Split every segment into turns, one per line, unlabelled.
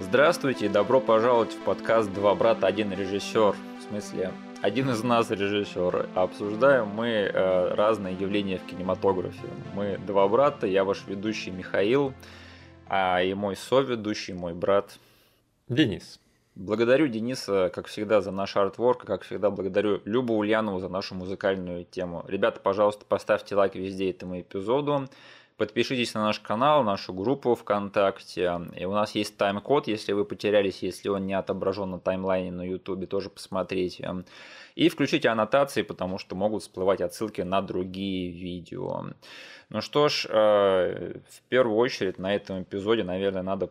Здравствуйте и добро пожаловать в подкаст «Два брата, один режиссер». В смысле, один из нас режиссер. Обсуждаем мы э, разные явления в кинематографе. Мы два брата, я ваш ведущий Михаил, а и мой соведущий, мой брат
Денис.
Благодарю Дениса, как всегда, за наш артворк, как всегда благодарю Любу Ульянову за нашу музыкальную тему. Ребята, пожалуйста, поставьте лайк везде этому эпизоду. Подпишитесь на наш канал, нашу группу ВКонтакте. И у нас есть тайм-код, если вы потерялись, если он не отображен на таймлайне на Ютубе, тоже посмотрите. И включите аннотации, потому что могут всплывать отсылки на другие видео. Ну что ж, э, в первую очередь на этом эпизоде, наверное, надо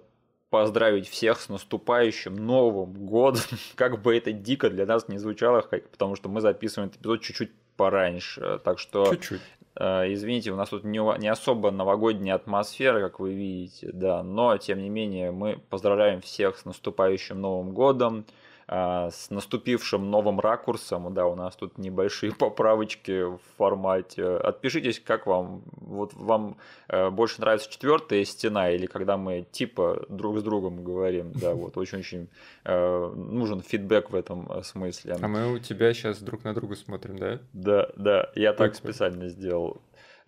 поздравить всех с наступающим Новым Годом. как бы это дико для нас не звучало, потому что мы записываем этот эпизод чуть-чуть пораньше. Так что
Чуть-чуть.
Э, извините, у нас тут не, не особо новогодняя атмосфера, как вы видите, да, но тем не менее мы поздравляем всех с наступающим Новым Годом. А, с наступившим новым ракурсом. Да, у нас тут небольшие поправочки в формате. Отпишитесь, как вам. Вот вам э, больше нравится четвертая стена или когда мы типа друг с другом говорим. Да, вот очень-очень э, нужен фидбэк в этом э, смысле.
А мы у тебя сейчас друг на друга смотрим, да?
Да, да, я так специально сделал.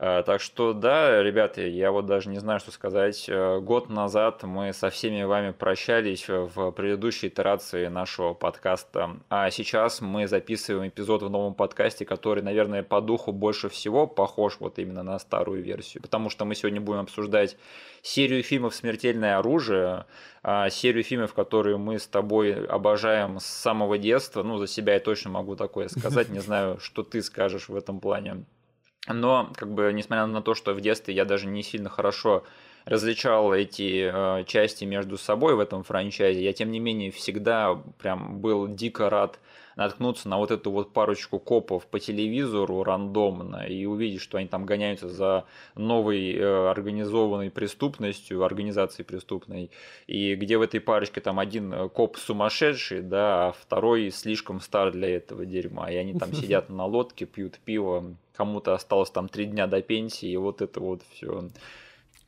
А, так что да, ребята, я вот даже не знаю, что сказать. Э, год назад мы со всеми вами прощались в предыдущей итерации нашего подкаста. А сейчас мы записываем эпизод в новом подкасте, который, наверное, по духу больше всего похож вот именно на старую версию. Потому что мы сегодня будем обсуждать серию фильмов «Смертельное оружие», а, серию фильмов, которые мы с тобой обожаем с самого детства. Ну, за себя я точно могу такое сказать. Не знаю, что ты скажешь в этом плане. Но, как бы, несмотря на то, что в детстве я даже не сильно хорошо различал эти э, части между собой в этом франчайзе, я, тем не менее, всегда прям был дико рад наткнуться на вот эту вот парочку копов по телевизору рандомно и увидеть, что они там гоняются за новой э, организованной преступностью, организацией преступной, и где в этой парочке там один э, коп сумасшедший, да, а второй слишком стар для этого дерьма, и они там сидят на лодке, пьют пиво, кому-то осталось там три дня до пенсии, и вот это вот все.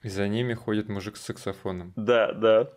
И за ними ходит мужик с саксофоном.
Да, да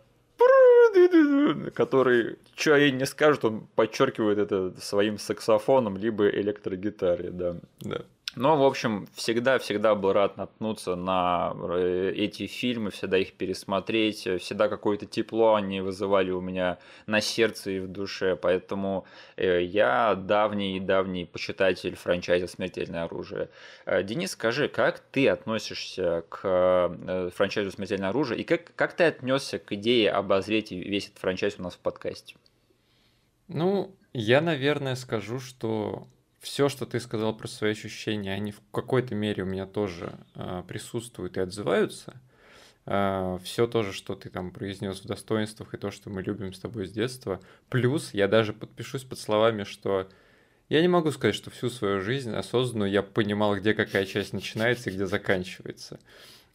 который, что ей не скажет, он подчеркивает это своим саксофоном, либо электрогитаре, да. да. Но, в общем, всегда-всегда был рад наткнуться на э, эти фильмы, всегда их пересмотреть, всегда какое-то тепло они вызывали у меня на сердце и в душе, поэтому э, я давний-давний почитатель франчайза «Смертельное оружие». Э, Денис, скажи, как ты относишься к франчайзу «Смертельное оружие» и как, как ты отнесся к идее обозреть весь этот франчайз у нас в подкасте?
Ну, я, наверное, скажу, что все, что ты сказал про свои ощущения, они в какой-то мере у меня тоже э, присутствуют и отзываются. Э, все то же, что ты там произнес в достоинствах и то, что мы любим с тобой с детства. Плюс я даже подпишусь под словами, что я не могу сказать, что всю свою жизнь осознанно я понимал, где какая часть начинается и где заканчивается.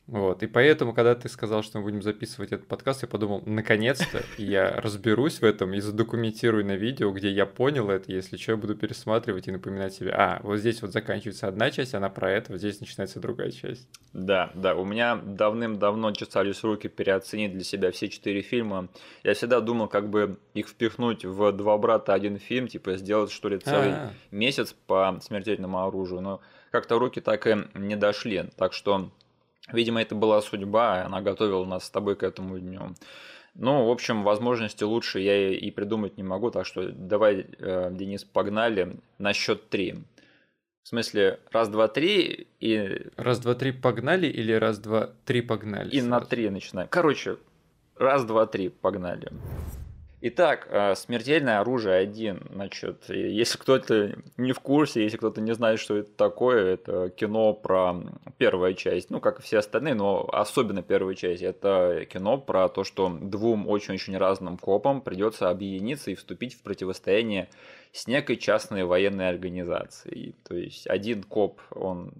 Вот, и поэтому, когда ты сказал, что мы будем записывать этот подкаст, я подумал, наконец-то я разберусь в этом и задокументирую на видео, где я понял это, если что, я буду пересматривать и напоминать себе, а, вот здесь вот заканчивается одна часть, она про это, вот здесь начинается другая часть.
Да, да, у меня давным-давно чесались руки переоценить для себя все четыре фильма. Я всегда думал, как бы их впихнуть в «Два брата, один фильм», типа сделать, что ли, целый А-а-а. месяц по смертельному оружию, но как-то руки так и не дошли, так что Видимо, это была судьба, она готовила нас с тобой к этому дню. Ну, в общем, возможности лучше я и придумать не могу, так что давай, э, Денис, погнали на счет три. В смысле, раз, два, три и...
Раз, два, три погнали или раз, два, три погнали?
И сразу? на три начинаем. Короче, раз, два, три погнали. Итак, э, смертельное оружие один. Значит, если кто-то не в курсе, если кто-то не знает, что это такое, это кино про первая часть, ну, как и все остальные, но особенно первая часть. Это кино про то, что двум очень-очень разным копам придется объединиться и вступить в противостояние с некой частной военной организацией. То есть один коп, он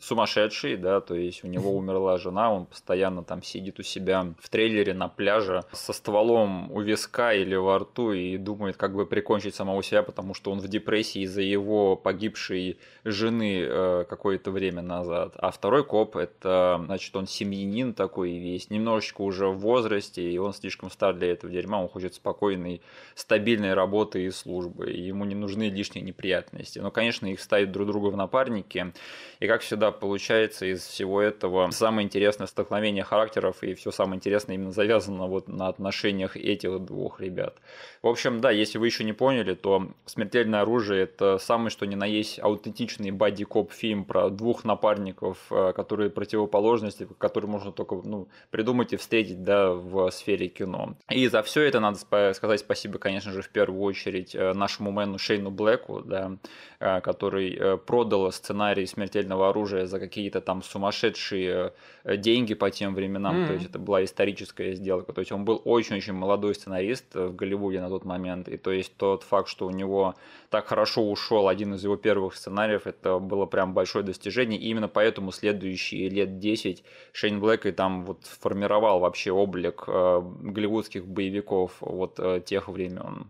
сумасшедший, да, то есть у него умерла жена, он постоянно там сидит у себя в трейлере на пляже со стволом у виска или во рту и думает, как бы прикончить самого себя, потому что он в депрессии из-за его погибшей жены э, какое-то время назад. А второй коп, это, значит, он семьянин такой весь, немножечко уже в возрасте, и он слишком стар для этого дерьма, он хочет спокойной, стабильной работы и службы, и ему не нужны лишние неприятности. Но, конечно, их ставят друг друга в напарники, и как всегда получается из всего этого самое интересное столкновение характеров, и все самое интересное именно завязано вот на отношениях этих двух ребят. В общем, да, если вы еще не поняли, то «Смертельное оружие» — это самый что ни на есть аутентичный бади-коп фильм про двух напарников, э, которые противоположности, которые можно только ну, придумать и встретить да, в сфере кино. И за все это надо сказать спасибо, конечно же, в первую очередь э, нашему мэну Шейну Блэку, да, э, который продал сценарий «Смертельного оружия» за какие-то там сумасшедшие деньги по тем временам, mm-hmm. то есть это была историческая сделка. То есть он был очень-очень молодой сценарист в Голливуде на тот момент, и то есть тот факт, что у него так хорошо ушел один из его первых сценариев, это было прям большое достижение, и именно поэтому следующие лет 10 Шейн Блэк и там вот формировал вообще облик э, голливудских боевиков вот э, тех времен.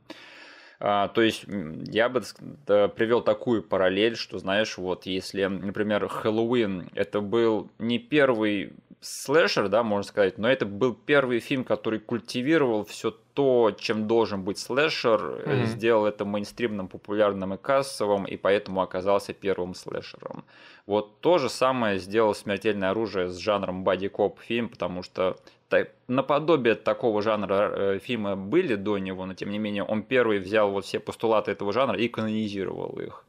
А, то есть я бы привел такую параллель, что, знаешь, вот если, например, Хэллоуин это был не первый слэшер, да, можно сказать, но это был первый фильм, который культивировал все то, чем должен быть слэшер, mm-hmm. сделал это мейнстримным, популярным и кассовым, и поэтому оказался первым слэшером. Вот то же самое сделал «Смертельное оружие» с жанром боди-коп фильм, потому что наподобие такого жанра э, фильма были до него, но тем не менее он первый взял вот все постулаты этого жанра и канонизировал их.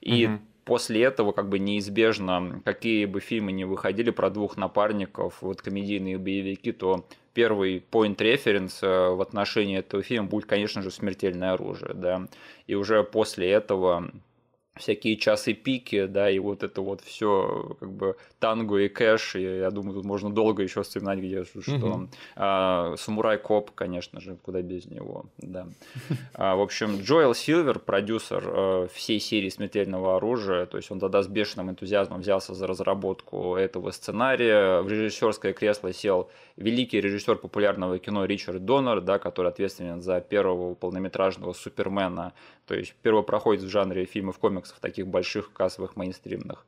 И угу. после этого как бы неизбежно, какие бы фильмы ни выходили про двух напарников, вот комедийные боевики, то первый point reference э, в отношении этого фильма будет, конечно же, «Смертельное оружие», да, и уже после этого всякие часы пики, да, и вот это вот все как бы танго и кэш, и я думаю, тут можно долго еще вспоминать, где что. Угу. А, Самурай Коп, конечно же, куда без него, да. А, в общем, Джоэл Силвер, продюсер а, всей серии «Смертельного оружия», то есть он тогда с бешеным энтузиазмом взялся за разработку этого сценария. В режиссерское кресло сел великий режиссер популярного кино Ричард Доннер, да, который ответственен за первого полнометражного Супермена, то есть первопроходец в жанре фильмов комиксов, таких больших, кассовых, мейнстримных.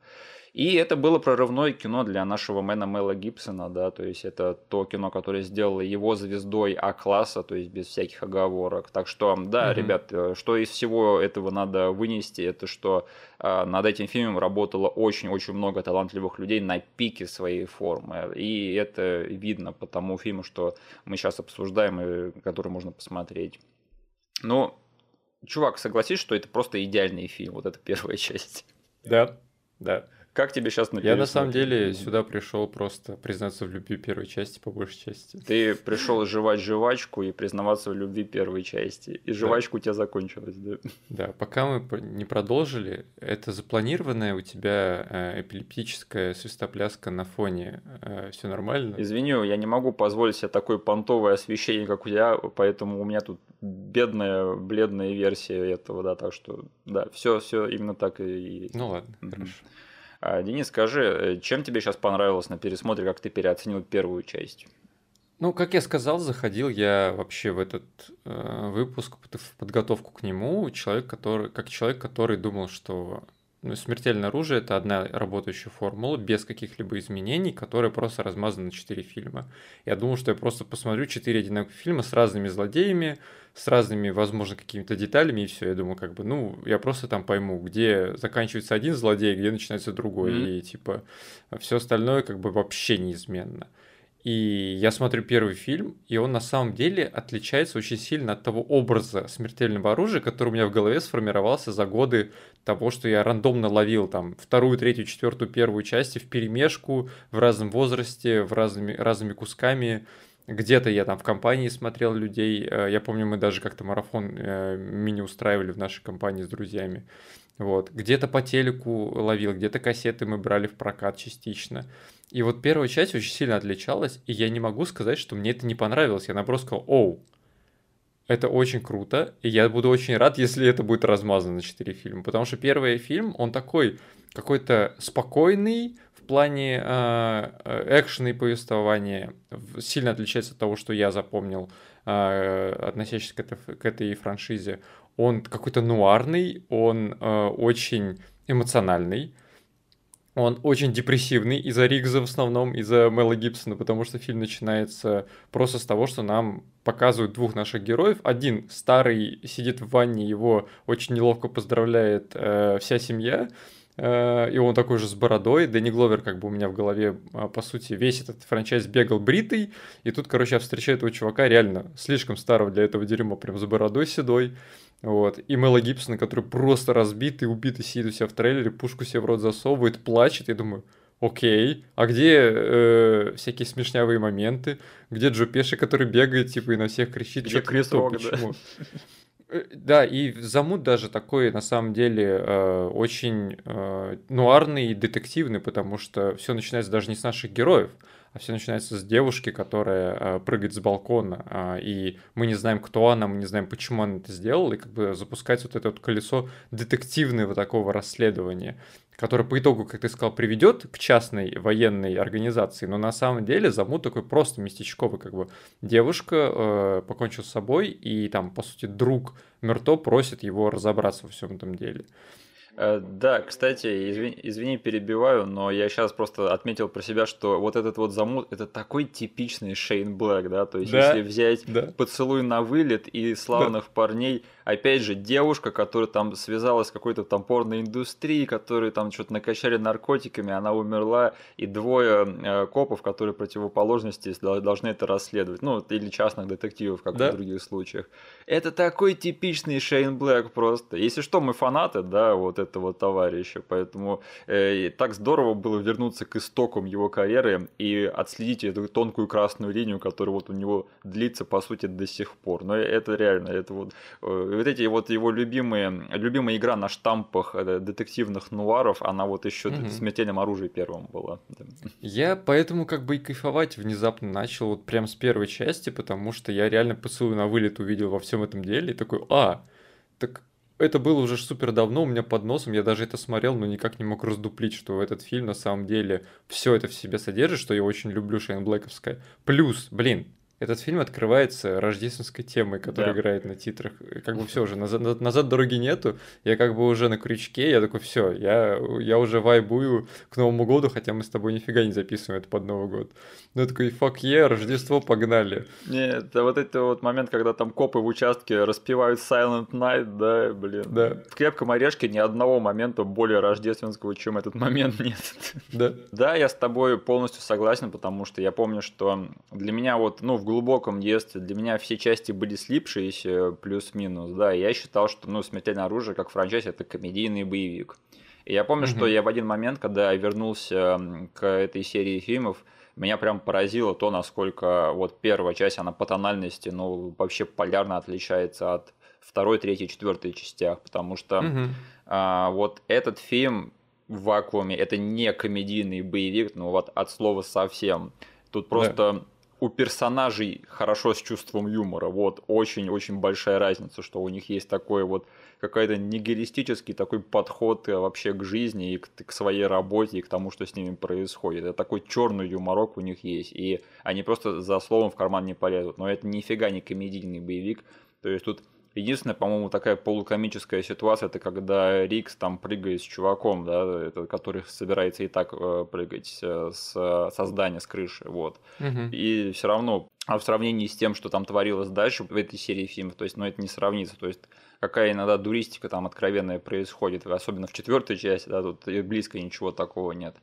И это было прорывное кино для нашего мэна Мела Гибсона, да, то есть это то кино, которое сделало его звездой А-класса, то есть без всяких оговорок. Так что, да, mm-hmm. ребят, э, что из всего этого надо вынести, это что э, над этим фильмом работало очень-очень много талантливых людей на пике своей формы. И это видно по тому фильму, что мы сейчас обсуждаем и который можно посмотреть. Ну, чувак, согласись, что это просто идеальный фильм, вот эта первая часть.
Да, да.
Как тебе сейчас
на Я на самом деле сюда пришел просто признаться в любви первой части по большей части.
Ты пришел жевать жвачку и признаваться в любви первой части. И жвачку да. у тебя закончилась, да?
Да, пока мы не продолжили, это запланированная у тебя э, эпилептическая свистопляска на фоне. Э, Все нормально?
Извини, я не могу позволить себе такое понтовое освещение, как у тебя, поэтому у меня тут бедная, бледная версия этого, да, так что, да, все, все именно так и есть.
Ну ладно, mm-hmm. хорошо.
А, Денис, скажи, э, чем тебе сейчас понравилось на пересмотре, как ты переоценил первую часть?
Ну, как я сказал, заходил я вообще в этот э, выпуск, в подготовку к нему, человек, который, как человек, который думал, что смертельное оружие это одна работающая формула без каких-либо изменений, которая просто размазана на четыре фильма. Я думал, что я просто посмотрю четыре одинаковых фильма с разными злодеями, с разными, возможно, какими-то деталями, и все. Я думаю, как бы, ну, я просто там пойму, где заканчивается один злодей, где начинается другой. Mm-hmm. И типа все остальное как бы вообще неизменно. И я смотрю первый фильм, и он на самом деле отличается очень сильно от того образа смертельного оружия, который у меня в голове сформировался за годы того, что я рандомно ловил там вторую, третью, четвертую, первую части в перемешку в разном возрасте, в разными, разными кусками. Где-то я там в компании смотрел людей. Э, я помню, мы даже как-то марафон э, мини устраивали в нашей компании с друзьями. Вот. Где-то по телеку ловил, где-то кассеты мы брали в прокат частично. И вот первая часть очень сильно отличалась, и я не могу сказать, что мне это не понравилось. Я наоборот сказал, оу, это очень круто, и я буду очень рад, если это будет размазано на 4 фильма. Потому что первый фильм, он такой какой-то спокойный, плане э, экшена и повествования сильно отличается от того, что я запомнил, э, относящийся к этой, к этой франшизе. Он какой-то нуарный, он э, очень эмоциональный, он очень депрессивный из-за Ригза в основном, из-за Мэла Гибсона, потому что фильм начинается просто с того, что нам показывают двух наших героев. Один старый сидит в ванне, его очень неловко поздравляет э, вся семья, э, и он такой же с бородой. Дэнни Гловер как бы у меня в голове, а, по сути, весь этот франчайз бегал бритый, и тут, короче, я встречаю этого чувака реально слишком старого для этого дерьма, прям с бородой седой. Вот. И Мэла Гибсона, который просто разбитый, убитый, сидит у себя в трейлере, пушку себе в рот засовывает, плачет. Я думаю, окей, а где э, всякие смешнявые моменты? Где Джо Пеши, который бегает, типа, и на всех кричит,
где
что то почему? Э, да, и Замут даже такой, на самом деле, э, очень э, нуарный и детективный, потому что все начинается даже не с наших героев, все начинается с девушки, которая э, прыгает с балкона, э, и мы не знаем, кто она, мы не знаем, почему она это сделала, и как бы запускается вот это вот колесо детективного такого расследования, которое по итогу, как ты сказал, приведет к частной военной организации, но на самом деле замут такой просто местечковый, как бы девушка э, покончила с собой, и там, по сути, друг Мерто просит его разобраться во всем этом деле.
Э, да, кстати, извини, извини, перебиваю, но я сейчас просто отметил про себя, что вот этот вот замут, это такой типичный Шейн Блэк, да, то есть да, если взять да. поцелуй на вылет и славных да. парней, опять же, девушка, которая там связалась с какой-то там порной индустрией, которые там что-то накачали наркотиками, она умерла, и двое э, копов, которые противоположности должны это расследовать, ну, или частных детективов, как да. в других случаях. Это такой типичный Шейн Блэк просто. Если что, мы фанаты, да, вот этого товарища. Поэтому э, так здорово было вернуться к истокам его карьеры и отследить эту тонкую красную линию, которая вот у него длится, по сути, до сих пор. Но это реально, это вот, э, вот эти вот его любимые, любимая игра на штампах э, детективных нуаров, она вот еще угу. в смертельном оружии первым была.
Я поэтому как бы и кайфовать внезапно начал вот прям с первой части, потому что я реально поцелуй на вылет увидел во всем этом деле и такой, а, так это было уже супер давно у меня под носом, я даже это смотрел, но никак не мог раздуплить, что этот фильм на самом деле все это в себе содержит, что я очень люблю Шейн Блэковская. Плюс, блин, этот фильм открывается рождественской темой, которая да. играет на титрах. Как бы все уже, назад, назад дороги нету. Я как бы уже на крючке, я такой, все, я, я уже вайбую к Новому году, хотя мы с тобой нифига не записываем это под Новый год. Ну, я такой, фак е, Рождество, погнали.
Нет, а вот это вот момент, когда там копы в участке распевают Silent Night, да, блин. Да. В крепком орешке ни одного момента более рождественского, чем этот момент нет. Да. Да, я с тобой полностью согласен, потому что я помню, что для меня вот, ну, в глубоком детстве для меня все части были слипшиеся, плюс-минус, да, я считал, что, ну, «Смертельное оружие» как франчайз – это комедийный боевик. И я помню, mm-hmm. что я в один момент, когда я вернулся к этой серии фильмов, меня прям поразило то, насколько вот первая часть, она по тональности, ну, вообще полярно отличается от второй, третьей, четвертой частях, потому что mm-hmm. а, вот этот фильм в вакууме это не комедийный боевик, ну вот от слова совсем. Тут просто да у персонажей хорошо с чувством юмора. Вот очень-очень большая разница, что у них есть такой вот какой-то нигилистический такой подход э, вообще к жизни и к, к своей работе и к тому, что с ними происходит. Это такой черный юморок у них есть. И они просто за словом в карман не полезут. Но это нифига не комедийный боевик. То есть тут Единственная, по-моему, такая полукомическая ситуация, это когда Рикс там прыгает с чуваком, да, это, который собирается и так э, прыгать э, с, со здания, с крыши, вот. Угу. И все равно, а в сравнении с тем, что там творилось дальше в этой серии фильмов, то есть, ну, это не сравнится, то есть какая иногда дуристика там откровенная происходит, особенно в четвертой части, да, тут близко ничего такого нет.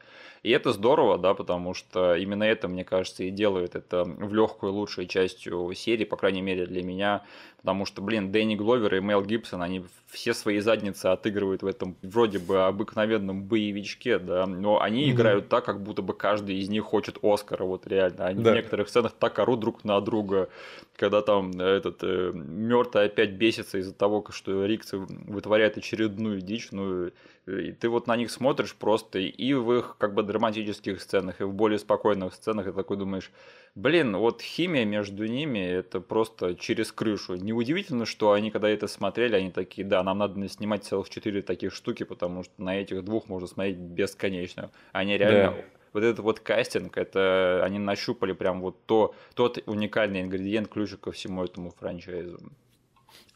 И это здорово, да, потому что именно это, мне кажется, и делает это в легкую лучшей частью серии, по крайней мере для меня, потому что, блин, Дэнни Гловер и Мел Гибсон, они все свои задницы отыгрывают в этом вроде бы обыкновенном боевичке, да, но они mm-hmm. играют так, как будто бы каждый из них хочет Оскара, вот реально. Они да. в некоторых сценах так орут друг на друга, когда там этот э, мертвый опять бесится из-за того, что Риксы вытворяет очередную дичь, ну и ты вот на них смотришь просто и в их как бы драматических сценах, и в более спокойных сценах, и такой думаешь, блин, вот химия между ними, это просто через крышу. Неудивительно, что они, когда это смотрели, они такие, да, нам надо снимать целых четыре таких штуки, потому что на этих двух можно смотреть бесконечно. Они реально... Да вот этот вот кастинг, это они нащупали прям вот то, тот уникальный ингредиент, ключик ко всему этому франчайзу.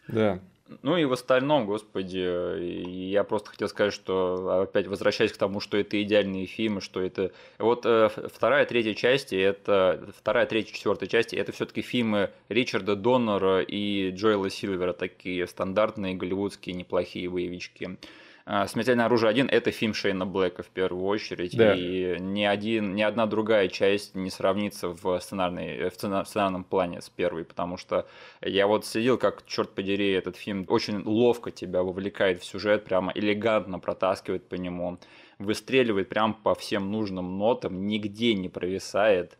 Да.
Ну и в остальном, господи, я просто хотел сказать, что опять возвращаясь к тому, что это идеальные фильмы, что это... Вот э, вторая, третья части, это... Вторая, третья, четвертая части, это все таки фильмы Ричарда Доннера и Джоэла Сильвера, такие стандартные голливудские неплохие боевички. А, «Смертельное оружие 1» — это фильм Шейна Блэка в первую очередь, да. и ни, один, ни одна другая часть не сравнится в, сценарной, в сценарном плане с первой, потому что я вот следил, как, черт подери, этот фильм очень ловко тебя вовлекает в сюжет, прямо элегантно протаскивает по нему, выстреливает прям по всем нужным нотам, нигде не провисает –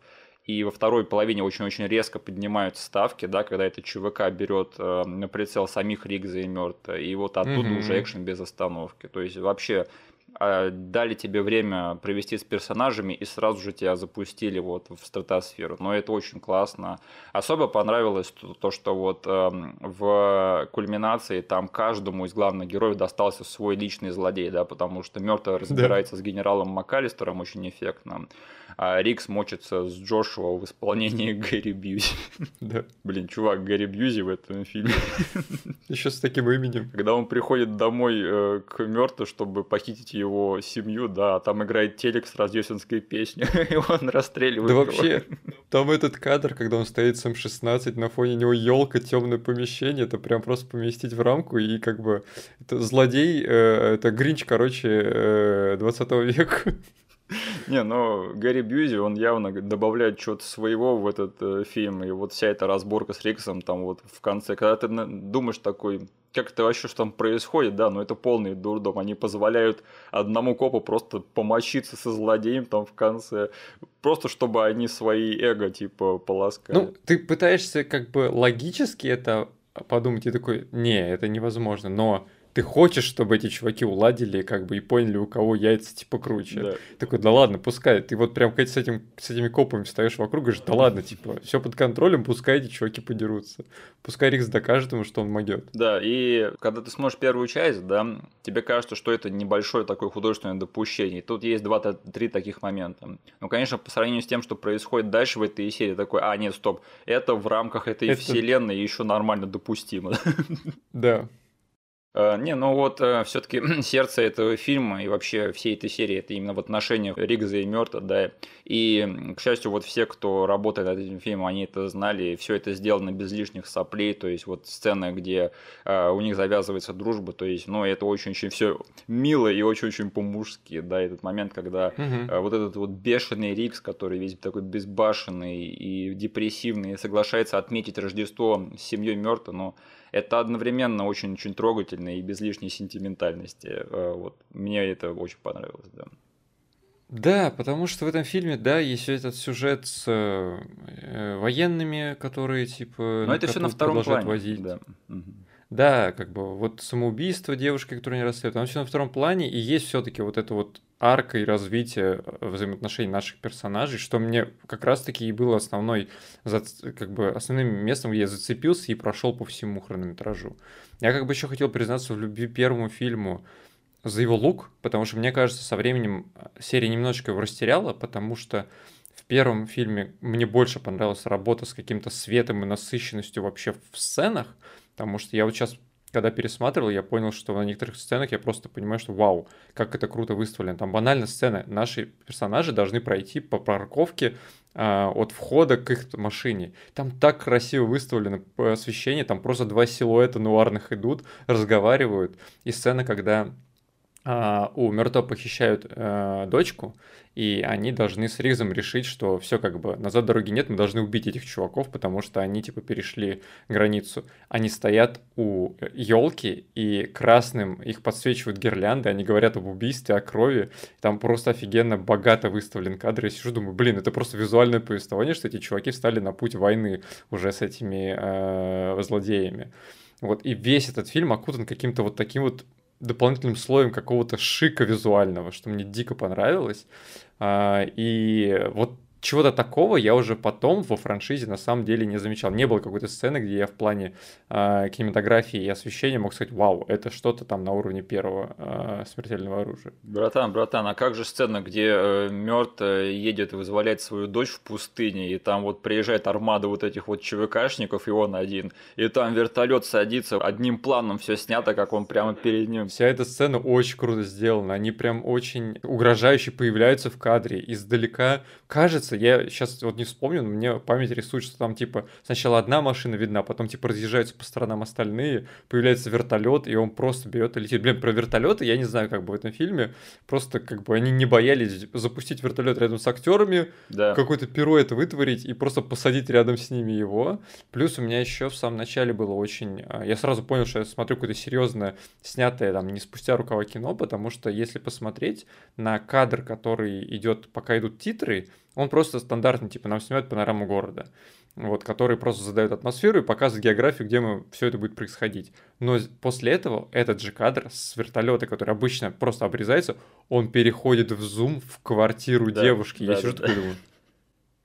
и во второй половине очень-очень резко поднимаются ставки, да, когда этот ЧВК берет э, на прицел самих Ригза и Мёрта, и вот оттуда mm-hmm. уже экшен без остановки. То есть вообще э, дали тебе время провести с персонажами и сразу же тебя запустили вот в стратосферу. Но это очень классно. Особо понравилось то, то что вот э, в кульминации там каждому из главных героев достался свой личный злодей, да, потому что Мёрта разбирается да. с генералом МакАлистером очень эффектно а Рикс мочится с Джошуа в исполнении Гэри Бьюзи.
Да.
Блин, чувак, Гэри Бьюзи в этом фильме.
Еще с таким именем.
Когда он приходит домой э, к Мерту, чтобы похитить его семью, да, там играет телек с рождественской песней, и он расстреливает
Да вообще, там этот кадр, когда он стоит с М16, на фоне него елка, темное помещение, это прям просто поместить в рамку, и как бы это злодей, э, это Гринч, короче, э, 20 века.
Не, ну Гэри Бьюзи, он явно добавляет что-то своего в этот э, фильм, и вот вся эта разборка с Риксом там вот в конце, когда ты думаешь такой, как это вообще, что там происходит, да, но это полный дурдом, они позволяют одному копу просто помочиться со злодеем там в конце, просто чтобы они свои эго, типа, полоскали.
Ну, ты пытаешься как бы логически это подумать, и такой, не, это невозможно, но ты хочешь, чтобы эти чуваки уладили, как бы, и поняли, у кого яйца, типа, круче. Да. Такой, да ладно, пускай. Ты вот прям с, этим, с этими копами встаешь вокруг, говоришь, да ладно, типа, все под контролем, пускай эти чуваки подерутся. Пускай Рикс докажет ему, что он могет.
Да, и когда ты смотришь первую часть, да, тебе кажется, что это небольшое такое художественное допущение. Тут есть два-три таких момента. Ну, конечно, по сравнению с тем, что происходит дальше в этой серии, такой, а, нет, стоп, это в рамках этой это... вселенной еще нормально допустимо.
Да.
Э, не, ну вот э, все-таки сердце этого фильма и вообще всей этой серии это именно в отношениях Ригза и Мёрта, да. И, к счастью, вот все, кто работает над этим фильмом, они это знали, все это сделано без лишних соплей, то есть вот сцена, где э, у них завязывается дружба, то есть, ну, это очень-очень все мило и очень-очень по-мужски, да, этот момент, когда угу. вот этот вот бешеный Рикс, который весь такой безбашенный и депрессивный, соглашается отметить Рождество с семьей Мёрта, но это одновременно очень-очень трогательно и без лишней сентиментальности. Э, вот. Мне это очень понравилось, да.
Да, потому что в этом фильме, да, есть этот сюжет с э, военными, которые типа.
Но это все на втором плане. Возить. Да.
Да, как бы вот самоубийство девушки, которая не расследует, оно все на втором плане, и есть все-таки вот это вот арка и развитие э, взаимоотношений наших персонажей, что мне как раз-таки и было основной, как бы основным местом, где я зацепился и прошел по всему хронометражу. Я как бы еще хотел признаться в любви первому фильму за его лук, потому что мне кажется, со временем э, серия немножечко его растеряла, потому что в первом фильме мне больше понравилась работа с каким-то светом и насыщенностью вообще в сценах, Потому что я вот сейчас, когда пересматривал, я понял, что на некоторых сценах я просто понимаю, что вау, как это круто выставлено. Там банально сцена. Наши персонажи должны пройти по парковке а, от входа к их машине. Там так красиво выставлено освещение, там просто два силуэта нуарных идут, разговаривают. И сцена, когда а, у Мертва похищают а, дочку, и они должны с Ризом решить, что все как бы назад дороги нет, мы должны убить этих чуваков, потому что они типа перешли границу. Они стоят у елки и красным их подсвечивают гирлянды, они говорят об убийстве, о крови. Там просто офигенно богато выставлен кадр. Я сижу, думаю, блин, это просто визуальное повествование, что эти чуваки встали на путь войны уже с этими э, злодеями. Вот, и весь этот фильм окутан каким-то вот таким вот дополнительным слоем какого-то шика визуального, что мне дико понравилось. А, и вот чего-то такого я уже потом во франшизе на самом деле не замечал. Не было какой-то сцены, где я в плане э, кинематографии и освещения мог сказать, вау, это что-то там на уровне первого э, смертельного оружия.
Братан, братан, а как же сцена, где э, Мёрт э, едет и вызволяет свою дочь в пустыне, и там вот приезжает армада вот этих вот ЧВКшников, и он один, и там вертолет садится, одним планом все снято, как он прямо перед ним.
Вся эта сцена очень круто сделана, они прям очень угрожающе появляются в кадре, издалека кажется, кажется, я сейчас вот не вспомню, но мне память рисует, что там типа сначала одна машина видна, потом типа разъезжаются по сторонам остальные, появляется вертолет, и он просто берет и летит. Блин, про вертолеты я не знаю, как бы в этом фильме, просто как бы они не боялись запустить вертолет рядом с актерами, да. какой-то перо это вытворить и просто посадить рядом с ними его. Плюс у меня еще в самом начале было очень... А, я сразу понял, что я смотрю какое-то серьезное, снятое там не спустя рукава кино, потому что если посмотреть на кадр, который идет, пока идут титры, он просто стандартный, типа нам снимают панораму города, вот, который просто задает атмосферу и показывает географию, где мы, все это будет происходить. Но после этого этот же кадр с вертолета, который обычно просто обрезается, он переходит в зум в квартиру да, девушки. Да, Я сижу да, такой думаю,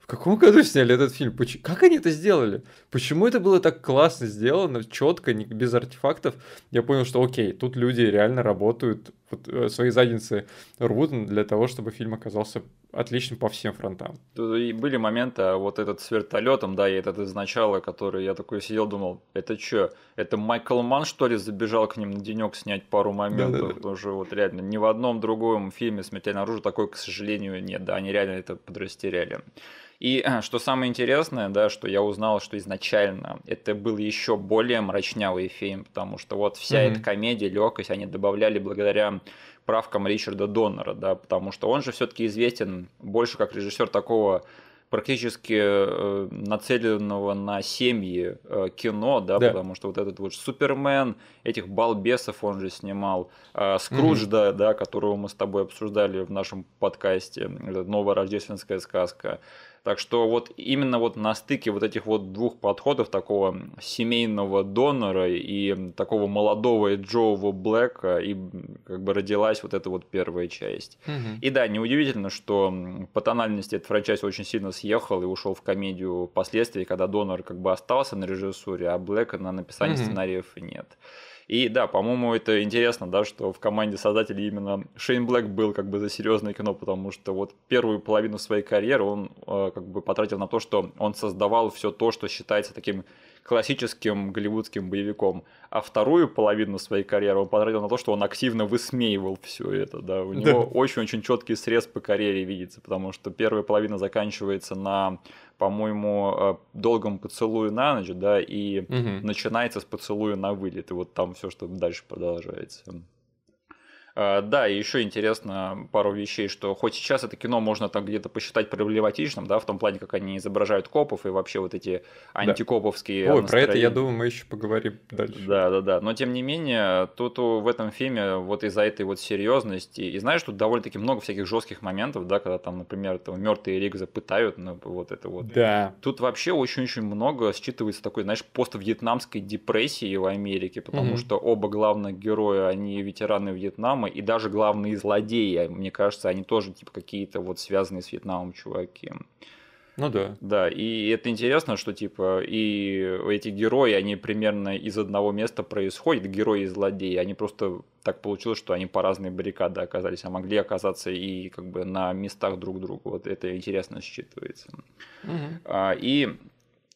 в каком году сняли этот фильм? Почему? Как они это сделали? Почему это было так классно сделано, четко, без артефактов? Я понял, что окей, тут люди реально работают, вот, э, свои задницы рвут для того, чтобы фильм оказался отличным по всем фронтам.
Тут и были моменты, а вот этот с вертолетом, да, и этот из начала, который я такой сидел, думал, это что, это Майкл Ман, что ли, забежал к ним на денек снять пару моментов? Да, да, да. вот реально ни в одном другом фильме «Смертельное оружие» такой, к сожалению, нет, да, они реально это подрастеряли. И что самое интересное, да, что я узнал, что изначально это был еще более мрачнявый фильм, потому что вот вся mm-hmm. эта комедия, легкость, они добавляли благодаря правкам Ричарда Доннера, да, потому что он же все-таки известен больше как режиссер такого практически э, нацеленного на семьи э, кино, да, да, потому что вот этот вот Супермен, этих балбесов он же снимал, э, Скрудж, mm-hmm. да, да, которого мы с тобой обсуждали в нашем подкасте, новая рождественская сказка, так что вот именно вот на стыке вот этих вот двух подходов, такого семейного донора и такого молодого Джоува Блэка, и как бы родилась вот эта вот первая часть. Угу. И да, неудивительно, что по тональности этот франчайз очень сильно съехал и ушел в комедию впоследствии, когда донор как бы остался на режиссуре, а Блэка на написании угу. сценариев нет. И да, по-моему, это интересно, да, что в команде создателей именно Шейн Блэк был как бы за серьезное кино, потому что вот первую половину своей карьеры он э, как бы потратил на то, что он создавал все то, что считается таким классическим голливудским боевиком, а вторую половину своей карьеры он потратил на то, что он активно высмеивал все это, да, у него очень-очень четкий срез по карьере видится, потому что первая половина заканчивается на по-моему, э, долгом поцелуе на ночь, да, и угу. начинается с поцелуя на вылет, и вот там все, что дальше продолжается. А, да, и еще интересно пару вещей, что хоть сейчас это кино можно там где-то посчитать проблематичным, да, в том плане, как они изображают копов и вообще вот эти антикоповские
да. Ой, про это, я думаю, мы еще поговорим дальше.
Да, да, да. Но тем не менее, тут в этом фильме вот из-за этой вот серьезности, и знаешь, тут довольно-таки много всяких жестких моментов, да, когда там, например, этого мертвые Ригза пытают, ну, вот это вот.
Да.
Тут вообще очень-очень много считывается такой, знаешь, пост-вьетнамской депрессии в Америке, потому угу. что оба главных героя, они ветераны Вьетнама, Вьетнама, и даже главные злодеи, мне кажется, они тоже типа какие-то вот связанные с Вьетнамом чуваки.
Ну да.
Да, и это интересно, что типа и эти герои, они примерно из одного места происходят, герои и злодеи, они просто так получилось, что они по разные баррикады оказались, а могли оказаться и как бы на местах друг друга. Вот это интересно считывается. Угу. А, и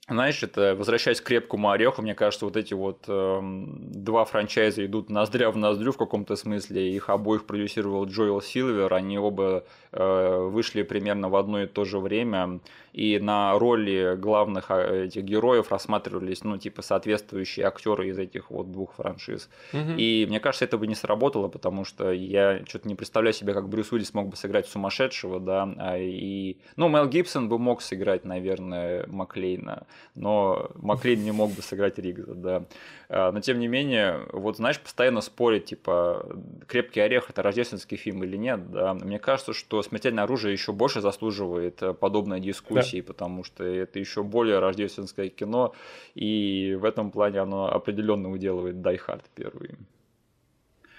знаешь, это возвращаясь к крепкому ореху, мне кажется, вот эти вот э, два франчайза идут ноздря в ноздрю в каком-то смысле. Их обоих продюсировал Джоэл Силвер, они оба э, вышли примерно в одно и то же время и на роли главных а, этих героев рассматривались, ну, типа, соответствующие актеры из этих вот двух франшиз. Угу. И мне кажется, это бы не сработало, потому что я что-то не представляю себе, как Брюс Уиллис мог бы сыграть сумасшедшего, да, а и... Ну, Мел Гибсон бы мог сыграть, наверное, Маклейна, но Маклейн не мог бы сыграть Ригза, да. А, но тем не менее, вот знаешь, постоянно спорить, типа, «Крепкий орех» — это рождественский фильм или нет, да. Мне кажется, что «Смертельное оружие» еще больше заслуживает э, подобной дискуссии, да. потому что это еще более рождественское кино, и в этом плане оно определенно уделывает «Die Hard» первый.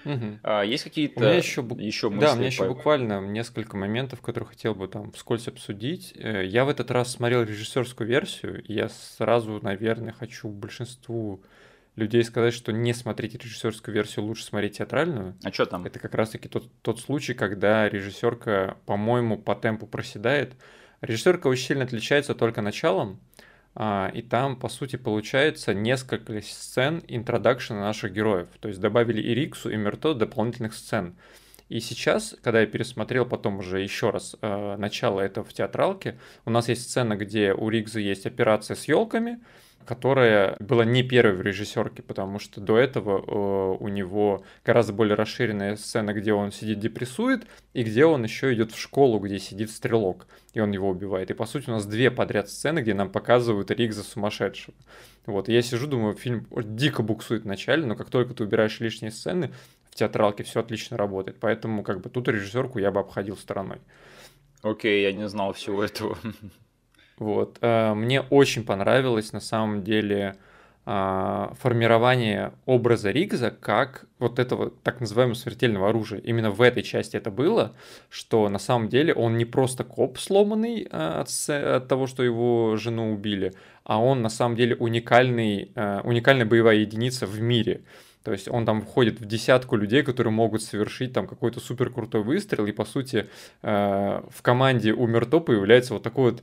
Мгм.
А, есть
У меня
какие-то
еще,
еще
да, у меня
мысли
еще
по...
буквально несколько моментов, которые хотел бы там вскользь обсудить. Э, Я в этот раз смотрел режиссерскую версию, и я сразу, наверное, хочу большинству людей сказать, что не смотрите режиссерскую версию, лучше смотреть театральную.
А что там?
Это как раз-таки тот, тот случай, когда режиссерка, по-моему, по темпу проседает. Режиссерка очень сильно отличается только началом, и там, по сути, получается несколько сцен интродакшена наших героев. То есть добавили и Риксу, и Мерто дополнительных сцен. И сейчас, когда я пересмотрел потом уже еще раз э, начало этого в театралке, у нас есть сцена, где у Ригза есть операция с елками, которая была не первой в режиссерке, потому что до этого э, у него гораздо более расширенная сцена, где он сидит депрессует, и где он еще идет в школу, где сидит стрелок, и он его убивает. И по сути у нас две подряд сцены, где нам показывают Ригза сумасшедшего. Вот, я сижу, думаю, фильм дико буксует в начале, но как только ты убираешь лишние сцены, в театралке все отлично работает. Поэтому как бы тут режиссерку я бы обходил стороной.
Окей, я не знал всего этого.
Вот. э, Мне очень понравилось на самом деле а, формирование образа Ригза как вот этого так называемого смертельного оружия. Именно в этой части это было, что на самом деле он не просто коп сломанный а, от, от того, что его жену убили, а он на самом деле уникальный, а, уникальная боевая единица в мире. То есть он там входит в десятку людей, которые могут совершить там какой-то супер крутой выстрел, и по сути э, в команде у Мерто появляется вот такой вот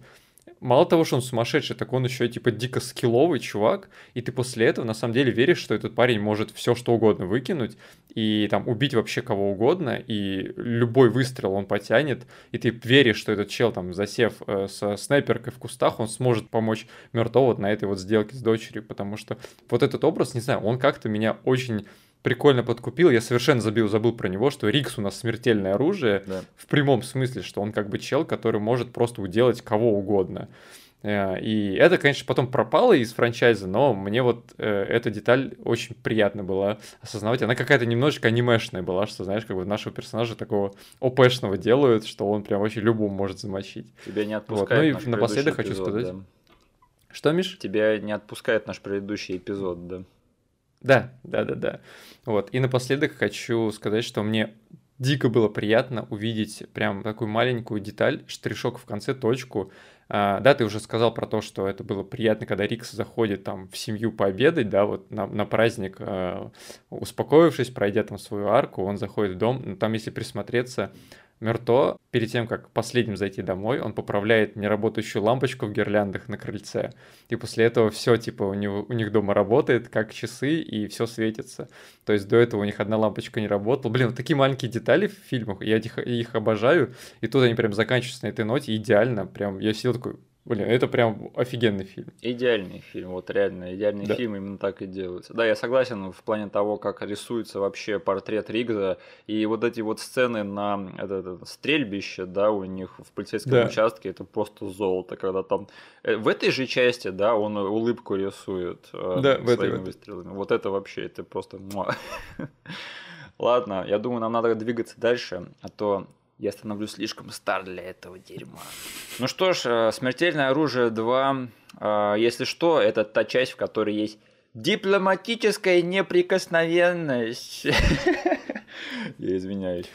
Мало того, что он сумасшедший, так он еще типа дико скилловый чувак, и ты после этого на самом деле веришь, что этот парень может все что угодно выкинуть и там убить вообще кого угодно, и любой выстрел он потянет, и ты веришь, что этот чел там засев э, со снайперкой в кустах, он сможет помочь Мертво вот на этой вот сделке с дочерью, потому что вот этот образ, не знаю, он как-то меня очень прикольно подкупил. Я совершенно забил, забыл про него, что Рикс у нас смертельное оружие
Да.
в прямом смысле, что он как бы чел, который может просто уделать кого угодно. Э, И это, конечно, потом пропало из франчайза, но мне вот э, эта деталь очень приятно была осознавать. Она какая-то немножечко анимешная была, что, знаешь, как бы нашего персонажа такого ОПшного делают, что он прям вообще любому может замочить.
Тебя не
Вот.
отпускает
Ну и напоследок
предыдущий
хочу
эпизод,
сказать.
да.
Что, Миш?
Тебя не отпускает наш предыдущий эпизод, да.
Да, да, да, да. Вот. И напоследок хочу сказать, что мне дико было приятно увидеть прям такую маленькую деталь, штришок в конце, точку. А, да, ты уже сказал про то, что это было приятно, когда Рикс заходит там в семью пообедать, да, вот на, на праздник, а, успокоившись, пройдя там свою арку, он заходит в дом, но там, если присмотреться, Мерто, перед тем, как последним зайти домой, он поправляет неработающую лампочку в гирляндах на крыльце. И после этого все, типа, у, него, у них дома работает, как часы, и все светится. То есть до этого у них одна лампочка не работала. Блин, вот такие маленькие детали в фильмах, я их, их обожаю. И тут они прям заканчиваются на этой ноте идеально. Прям я сидел такой, блин, это прям офигенный фильм.
Идеальный фильм, вот реально, идеальный
Да.
фильм именно так и делается. Да, я согласен в плане того, как рисуется вообще портрет Ригза, и вот эти вот сцены на это, это, стрельбище, да, у них в полицейском
Да.
участке, это просто золото, когда там... э, В этой же части, да, он улыбку рисует э,
Да, в этой,
своими
в этой.
выстрелами. Вот это вообще, это просто... Ладно, я думаю, нам надо двигаться дальше, а то я становлюсь слишком стар для этого дерьма. Ну что ж, э, «Смертельное оружие 2», э, если что, это та часть, в которой есть дипломатическая неприкосновенность. Я извиняюсь.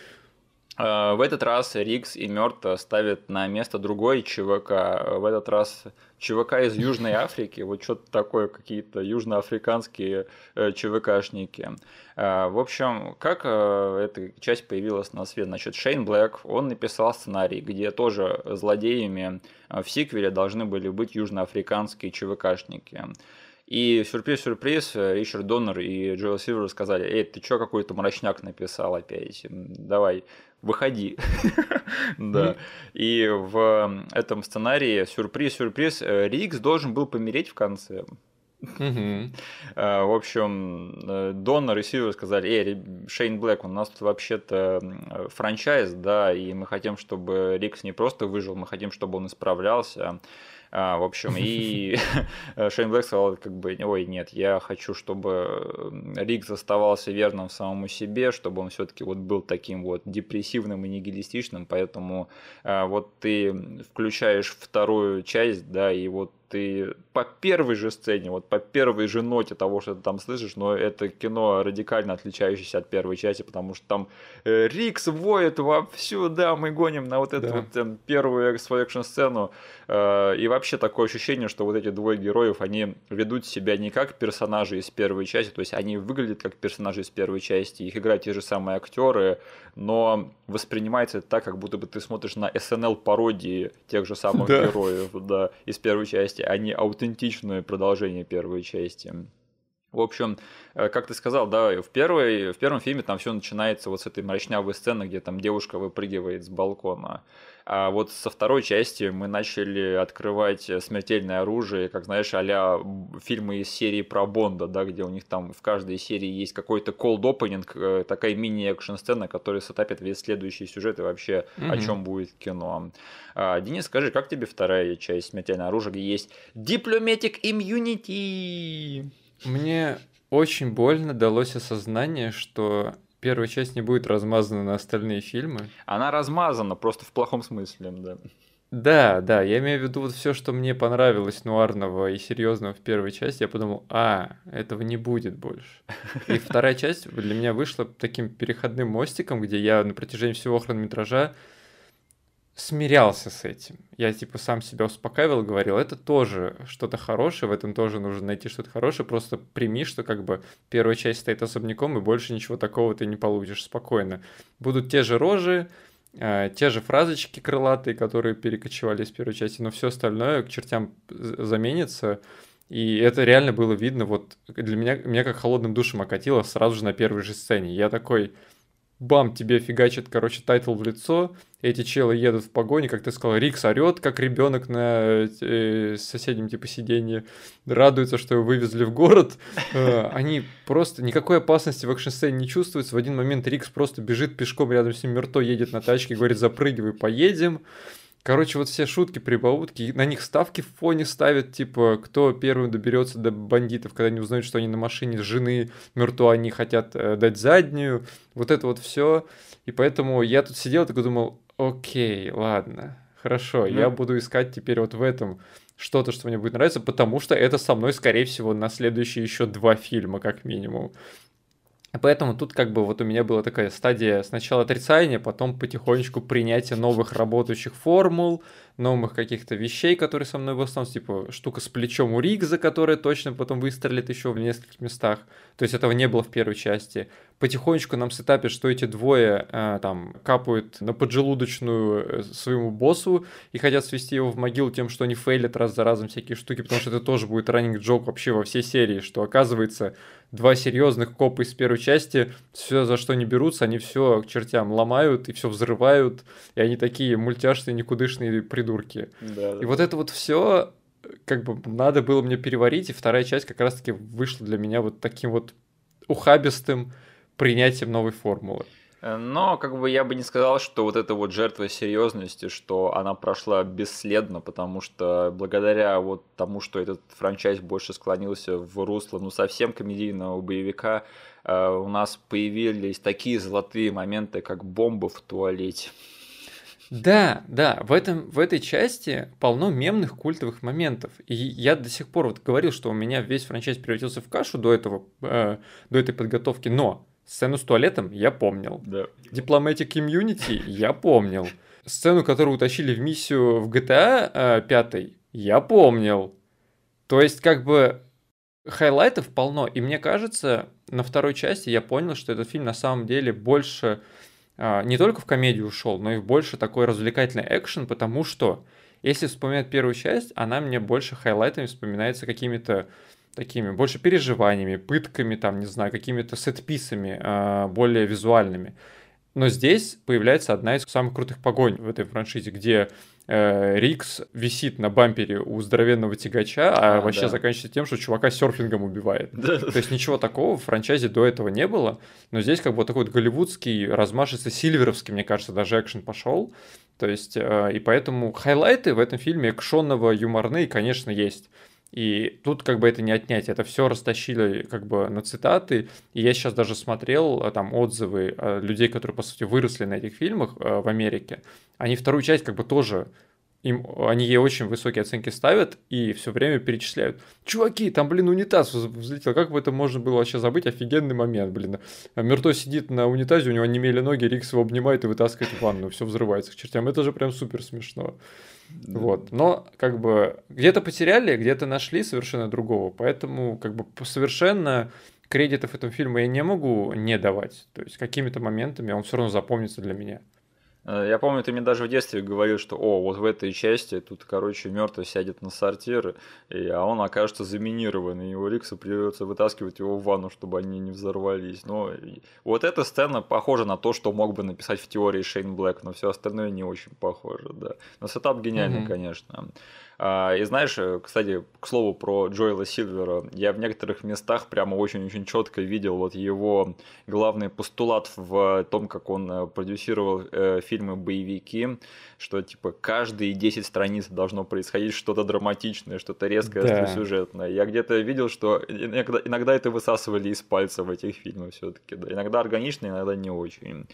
Э, В этот раз Рикс и Мёрт ставят на место другой ЧВК. В этот раз ЧВК из Южной Африки. Вот что-то такое, какие-то южноафриканские э, ЧВКшники. Э, В общем, как э, эта часть появилась на свет? Значит, Шейн Блэк, он написал сценарий, где тоже злодеями э, в сиквеле должны были быть южноафриканские ЧВКшники. И сюрприз-сюрприз, э, Ричард Доннер и Джоэл Сильвер сказали, эй, ты чё какой-то мрачняк написал опять? Давай, выходи. Да. И в этом сценарии, сюрприз-сюрприз, э, Рикс должен был помереть в конце. Э, В общем, э, Доннер и Сильвер сказали, эй, Шейн Блэк, у нас тут вообще-то э, франчайз, да, и мы хотим, чтобы Рикс не просто выжил, мы хотим, чтобы он исправлялся. А, В общем, и Шейн Блэк сказал, как бы, ой, нет, я хочу, чтобы Рикс оставался верным самому себе, чтобы он все-таки вот был таким вот депрессивным и нигилистичным, поэтому а, вот ты включаешь вторую часть, да, и вот ты по первой же сцене, вот по первой же ноте того, что ты там слышишь, но это кино радикально отличающееся от первой части, потому что там э, Рикс воет вовсю, да, мы гоним на вот эту да. вот там, первую свою экшн-сцену, э, и вообще такое ощущение, что вот эти двое героев, они ведут себя не как персонажи из первой части, то есть они выглядят как персонажи из первой части, их играют те же самые актеры, но воспринимается это так, как будто бы ты смотришь на SNL пародии тех же самых да. героев, да, из первой части, а не аутентичное продолжение первой части. В общем, э, как ты сказал, да, в, первой, в первом фильме там все начинается вот с этой мрачнявой сцены, где там девушка выпрыгивает с балкона. А вот со второй части мы начали открывать смертельное оружие, как знаешь, а фильмы из серии про Бонда, да, где у них там в каждой серии есть какой-то cold opening, э, такая мини-экшн сцена, которая сетапит весь следующий сюжет и вообще mm-hmm. о чем будет кино. А, Денис, скажи, как тебе вторая часть смертельное оружие, где есть Diplomatic Immunity?
Мне очень больно далось осознание, что первая часть не будет размазана на остальные фильмы.
Она размазана, просто в плохом смысле, да.
Да, да, я имею в виду вот все, что мне понравилось нуарного и серьезного в первой части, я подумал, а, этого не будет больше. И вторая часть для меня вышла таким переходным мостиком, где я на протяжении всего хронометража смирялся с этим. Я типа сам себя успокаивал, говорил, это тоже что-то хорошее, в этом тоже нужно найти что-то хорошее, просто прими, что как бы первая часть стоит особняком, и больше ничего такого ты не получишь спокойно. Будут те же рожи, э, те же фразочки крылатые, которые перекочевали из первой части, но все остальное к чертям заменится. И это реально было видно, вот для меня, меня как холодным душем окатило сразу же на первой же сцене. Я такой, бам, тебе фигачит, короче, title в лицо, эти челы едут в погоне, как ты сказал, Риггс орет, как ребенок на э, соседнем типа сиденье, радуется, что его вывезли в город. Э, они просто никакой опасности в экшн-сцене не чувствуется. В один момент Рикс просто бежит пешком рядом с ним, Мерто едет на тачке, говорит, запрыгивай, поедем. Короче, вот все шутки, прибаутки, на них ставки в фоне ставят, типа, кто первым доберется до бандитов, когда они узнают, что они на машине жены Мерто, они хотят э, дать заднюю, вот это вот все. И поэтому я тут сидел и такой думал, окей, ладно, хорошо, mm. я буду искать теперь вот в этом что-то, что мне будет нравиться, потому что это со мной, скорее всего, на следующие еще два фильма, как минимум. Поэтому тут как бы вот у меня была такая стадия сначала отрицания, потом потихонечку принятия новых работающих формул, новых каких-то вещей, которые со мной восстановятся, типа штука с плечом у Ригза, которая точно потом выстрелит еще в нескольких местах. То есть этого не было в первой части. Потихонечку нам сетапят, что эти двое э, там капают на поджелудочную э, своему боссу и хотят свести его в могилу тем, что они фейлят раз за разом всякие штуки, потому что это тоже будет раннинг джок вообще во всей серии, что оказывается два серьезных копа из первой части, все за что не берутся, они все к чертям ломают и все взрывают, и они такие мультяшные, никудышные придурки. Да, и да. вот это вот все как бы надо было мне переварить, и вторая часть как раз-таки вышла для меня вот таким вот ухабистым принятием новой формулы.
Но как бы я бы не сказал, что вот эта вот жертва серьезности, что она прошла бесследно, потому что благодаря вот тому, что этот франчайз больше склонился в русло, ну, совсем комедийного боевика, э, у нас появились такие золотые моменты, как бомба в туалете.
Да, да, в, этом, в этой части полно мемных культовых моментов. И я до сих пор вот говорил, что у меня весь franchise превратился в кашу до, этого, э, до этой подготовки, но Сцену с туалетом я помнил. Да. Diplomatic Immunity я помнил. Сцену, которую утащили в миссию в GTA 5, э, я помнил. То есть, как бы, highlight ов полно. И мне кажется, на второй части я понял, что этот фильм на самом деле больше а, не только в комедию ушел, но и в больше такой развлекательный экшен, потому что, если вспоминать первую часть, она мне больше хайлайтами вспоминается какими-то такими больше переживаниями, пытками, там, не знаю, какими-то сетписами, э, более визуальными. Но здесь появляется одна из самых крутых погонь в этой франшизе, где Рикс висит на бампере у здоровенного тягача, а, а вообще да. заканчивается тем, что чувака серфингом убивает. Да. То есть ничего такого в франчайзе до этого не было, но здесь как бы такой вот голливудский, размашистый, сильверовский, мне кажется, даже экшен пошел. То есть, э, и поэтому хайлайты в этом фильме экшонного юморные, конечно, есть. И тут как бы это не отнять, это все растащили как бы на цитаты. И я сейчас даже смотрел а, там отзывы а, людей, которые, по сути, выросли на этих фильмах а, в Америке. Они вторую часть как бы тоже им, они ей очень высокие оценки ставят и все время перечисляют. Чуваки, там, блин, унитаз взлетел. Как бы это можно было вообще забыть? Офигенный момент, блин. А Мертво сидит на унитазе, у него немели ноги, Рикс его обнимает и вытаскивает в ванну. Все взрывается к чертям. Это же прям супер смешно. Вот. Но как бы где-то потеряли, где-то нашли совершенно другого. Поэтому как бы совершенно кредитов этому фильму я не могу не давать. То есть какими-то моментами он все равно запомнится для меня.
Э, я помню, ты мне даже в детстве говорил, что, о, вот в этой части тут, короче, мертвый сядет на сортир, и, а он окажется заминирован, и его Рикса придется вытаскивать его в ванну, чтобы они не взорвались. Но вот эта сцена похожа на то, что мог бы написать в теории Шейн Блэк, но все остальное не очень похоже, да. Но сетап гениальный, mm-hmm. конечно. А, и знаешь, э, кстати, к слову про Джоэла Сильвера, я в некоторых местах прямо очень-очень четко видел вот его главный постулат в том, как он э, продюсировал э, фильмы боевики, что типа каждые 10 страниц должно происходить что-то драматичное, что-то резкое, да. сюжетное. Я где-то видел, что иногда, иногда это высасывали из пальца в этих фильмах все-таки. Да. Иногда органично, иногда не очень.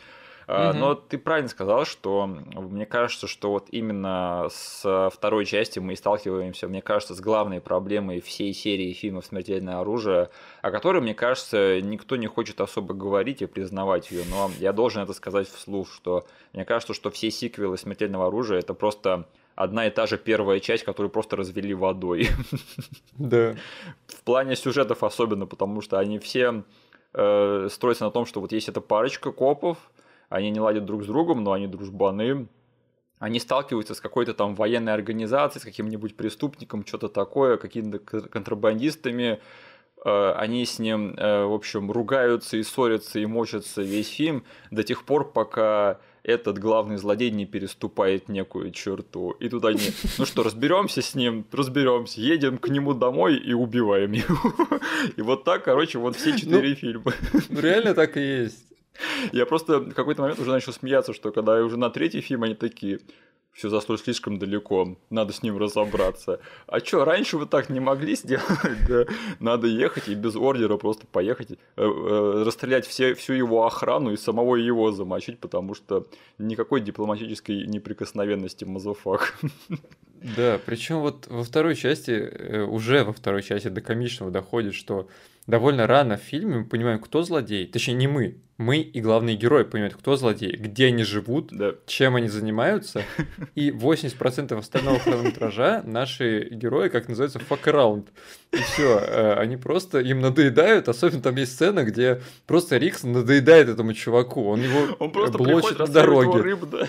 Угу. Но ты правильно сказал, что мне кажется, что вот именно с второй части мы сталкиваемся, мне кажется, с главной проблемой всей серии фильмов «Смертельное оружие», о которой, мне кажется, никто не хочет особо говорить и признавать ее, но я должен это сказать вслух, что мне кажется, что все сиквелы «Смертельного оружия» — это просто одна и та же первая часть, которую просто развели водой.
Да.
В плане сюжетов особенно, потому что они все э, строятся на том, что вот есть эта парочка копов, они не ладят друг с другом, но они дружбаны, они сталкиваются с какой-то там военной организацией, с каким-нибудь преступником, что-то такое, какими-то контрабандистами, э, они с ним, э, в общем, ругаются и ссорятся и мочатся весь фильм до тех пор, пока этот главный злодей не переступает некую черту. И тут они, ну что, разберемся с ним, разберемся, едем к нему домой и убиваем его. И вот так, короче, вот все четыре ну, фильма.
Реально так и есть.
Я просто в какой-то момент уже начал смеяться, что когда уже на третий фильм они такие, все зашло слишком далеко, надо с ним разобраться. А что, раньше вы так не могли сделать? да? Надо ехать и без ордера просто поехать, э, э, расстрелять все, всю его охрану и самого его замочить, потому что никакой дипломатической неприкосновенности мазафак.
Да, причем вот во второй части, э, уже во второй части до комичного доходит, что довольно рано в фильме мы понимаем, кто злодей. Точнее, не мы. Мы и главные герои понимают, кто злодей, где они живут, да. чем они занимаются. И 80% остального хронометража наши герои, как называется, fuck around. И все, э, они просто им надоедают. Особенно там есть сцена, где просто Рикс надоедает этому чуваку. Он его Он просто блочит на дороге. Рыб, да.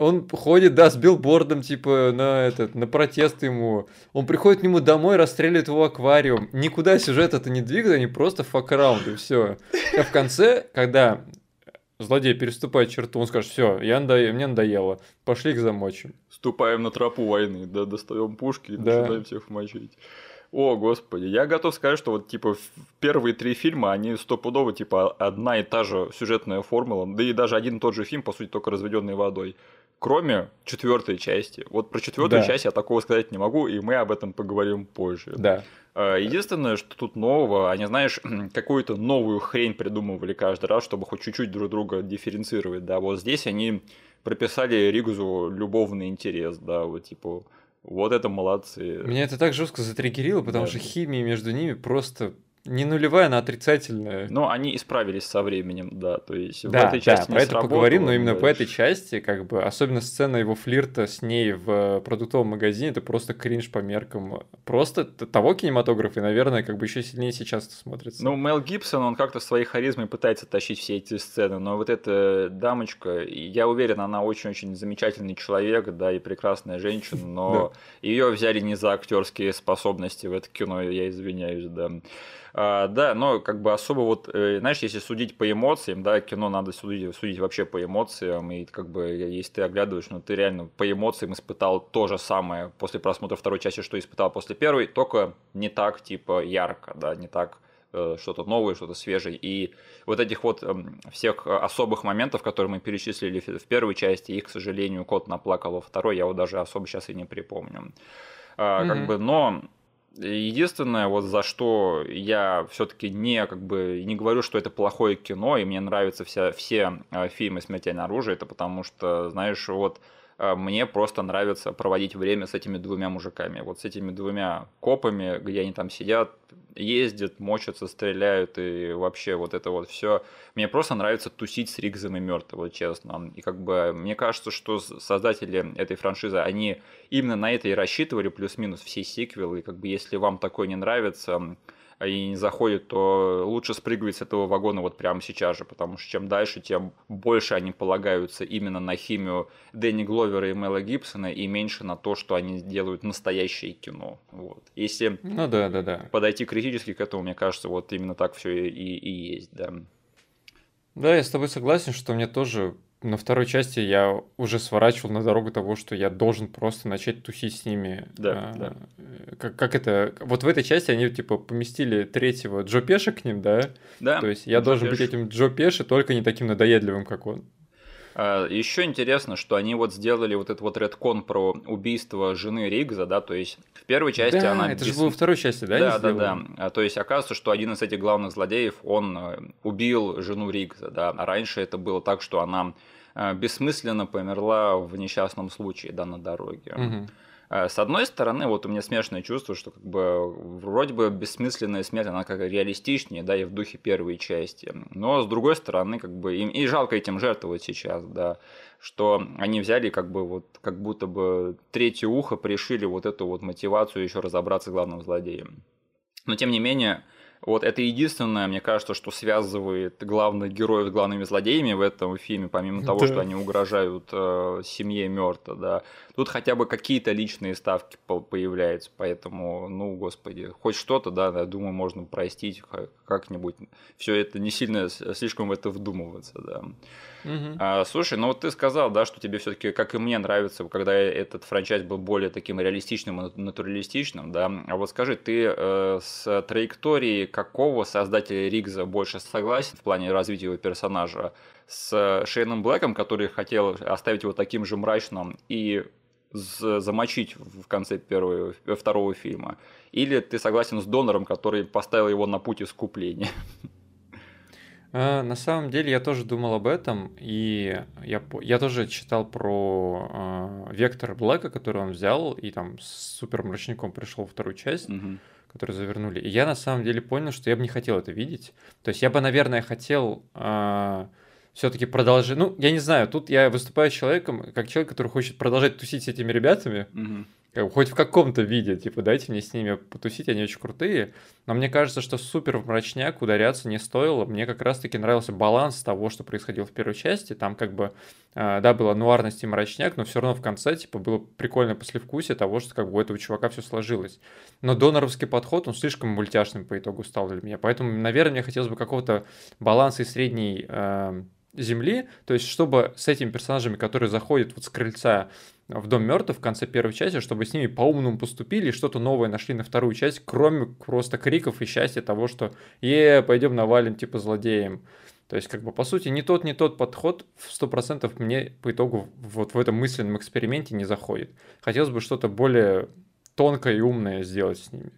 Он ходит, да, с билбордом, типа, на этот, на протест ему. Он приходит к нему домой, расстреливает его аквариум. Никуда сюжет это не двигает, они просто факраунд, и все. А в конце, когда злодей переступает черту, он скажет, все, я надо... мне надоело, пошли их замочим.
Ступаем на тропу войны, да, достаем пушки и да. начинаем всех мочить. О, господи, я готов сказать, что вот, типа, первые три фильма, они стопудово, типа, одна и та же сюжетная формула, да и даже один и тот же фильм, по сути, только разведенный водой кроме четвертой части. Вот про четвертую да. часть я такого сказать не могу, и мы об этом поговорим позже.
Да.
А, единственное, что тут нового, они, знаешь, какую-то новую хрень придумывали каждый раз, чтобы хоть чуть-чуть друг друга дифференцировать, да, вот здесь они прописали Ригзу любовный интерес, да, вот типа вот это молодцы.
Меня это так жестко затриггерило, потому да. что химия между ними просто не нулевая, она отрицательная.
Но они исправились со временем, да. То есть
да, в этой части да, про это поговорим, но именно дальше. в этой части, как бы, особенно сцена его флирта с ней в продуктовом магазине, это просто кринж по меркам. Просто того кинематографа, и, наверное, как бы еще сильнее сейчас это смотрится.
Ну, Мел Гибсон, он как-то своей харизмой пытается тащить все эти сцены, но вот эта дамочка, я уверен, она очень-очень замечательный человек, да, и прекрасная женщина, но ее взяли не за актерские способности в это кино, я извиняюсь, да. А, да, но как бы особо вот, э, знаешь, если судить по эмоциям, да, кино надо судить, судить вообще по эмоциям, и как бы если ты оглядываешь, ну ты реально по эмоциям испытал то же самое после просмотра второй части, что испытал после первой, только не так, типа, ярко, да, не так э, что-то новое, что-то свежее. И вот этих вот эм, всех особых моментов, которые мы перечислили в первой части, их, к сожалению, кот наплакал во второй, я вот даже особо сейчас и не припомню. Mm-hmm. Как бы, но Единственное, вот за что я все-таки не как бы не говорю, что это плохое кино, и мне нравятся вся, все э, фильмы «Смертельное оружие», это потому что, знаешь, вот мне просто нравится проводить время с этими двумя мужиками. Вот с этими двумя копами, где они там сидят, ездят, мочатся, стреляют и вообще вот это вот все. Мне просто нравится тусить с Ригзом и Мертвым, вот честно. И как бы мне кажется, что создатели этой франшизы, они именно на это и рассчитывали, плюс-минус все сиквелы. И как бы если вам такое не нравится, и не заходит, то лучше спрыгивать с этого вагона вот прямо сейчас же, потому что чем дальше, тем больше они полагаются именно на химию Дэнни Гловера и Мела Гибсона и меньше на то, что они делают настоящее кино. Вот. Если
ну, да, да, да.
подойти критически к этому, мне кажется, вот именно так все и, и есть, да.
Да, я с тобой согласен, что мне тоже на второй части я уже сворачивал на дорогу того, что я должен просто начать тусить с ними.
Да, а, да.
Как, как это... Вот в этой части они, типа, поместили третьего Джо Пеша к ним, да?
Да.
То есть я Джо должен Пеш. быть этим Джо Пеши, только не таким надоедливым, как он.
А, Еще интересно, что они вот сделали вот этот вот редкон про убийство жены Ригза, да, то есть в первой части
да,
она...
это без... же во второй части, да?
Да, да, да. А, то есть оказывается, что один из этих главных злодеев, он э, убил жену Ригза, да, а раньше это было так, что она Э, бессмысленно померла в несчастном случае, да, на дороге.
Угу.
С одной стороны, вот у меня смешное чувство, что как бы вроде бы бессмысленная смерть, она как реалистичнее, да, и в духе первой части. Но с другой стороны, как бы им и жалко этим жертвовать сейчас, да, что они взяли как бы вот как будто бы третье ухо пришили вот эту вот мотивацию еще разобраться с главным злодеем. Но тем не менее, вот это единственное, мне кажется, что связывает главных героев с главными злодеями в этом фильме, помимо того, да. что они угрожают э, семье Мёрта, да. Тут хотя бы какие-то личные ставки появляются, поэтому, ну, господи, хоть что-то, да, я думаю, можно простить как-нибудь. Все это не сильно слишком в это вдумываться, да.
Угу.
А, слушай, ну вот ты сказал, да, что тебе все-таки, как и мне, нравится, когда этот франчайз был более таким реалистичным и натуралистичным, да. А вот скажи, ты э, с траекторией какого создателя Ригза больше согласен в плане развития его персонажа? С Шейном Блэком, который хотел оставить его таким же мрачным и замочить в конце первого, второго фильма? Или ты согласен с Донором, который поставил его на путь искупления?
А, на самом деле я тоже думал об этом, и я, я тоже читал про э, Вектор Блэка, который он взял, и там с Супер Мрачником пришел вторую часть,
угу.
которую завернули. И я на самом деле понял, что я бы не хотел это видеть. То есть я бы, наверное, хотел э, все-таки продолжить. Ну, я не знаю, тут я выступаю человеком, как человек, который хочет продолжать тусить с этими ребятами.
Угу
хоть в каком-то виде, типа, дайте мне с ними потусить, они очень крутые. Но мне кажется, что супер в мрачняк ударяться не стоило. Мне как раз-таки нравился баланс того, что происходило в первой части. Там как бы, э, да, была нуарность и мрачняк, но все равно в конце, типа, было прикольное послевкусие того, что как бы у этого чувака все сложилось. Но доноровский подход, он слишком мультяшным по итогу стал для меня. Поэтому, наверное, мне хотелось бы какого-то баланса и средней э, земли, то есть чтобы с этими персонажами, которые заходят вот с крыльца в Дом мертвых в конце первой части, чтобы с ними по-умному поступили и что-то новое нашли на вторую часть, кроме просто криков и счастья того, что «Е, пойдем навалим типа злодеем». То есть, как бы, по сути, не тот, не тот подход в 100% мне по итогу вот в этом мысленном эксперименте не заходит. Хотелось бы что-то более тонкое и умное сделать с ними.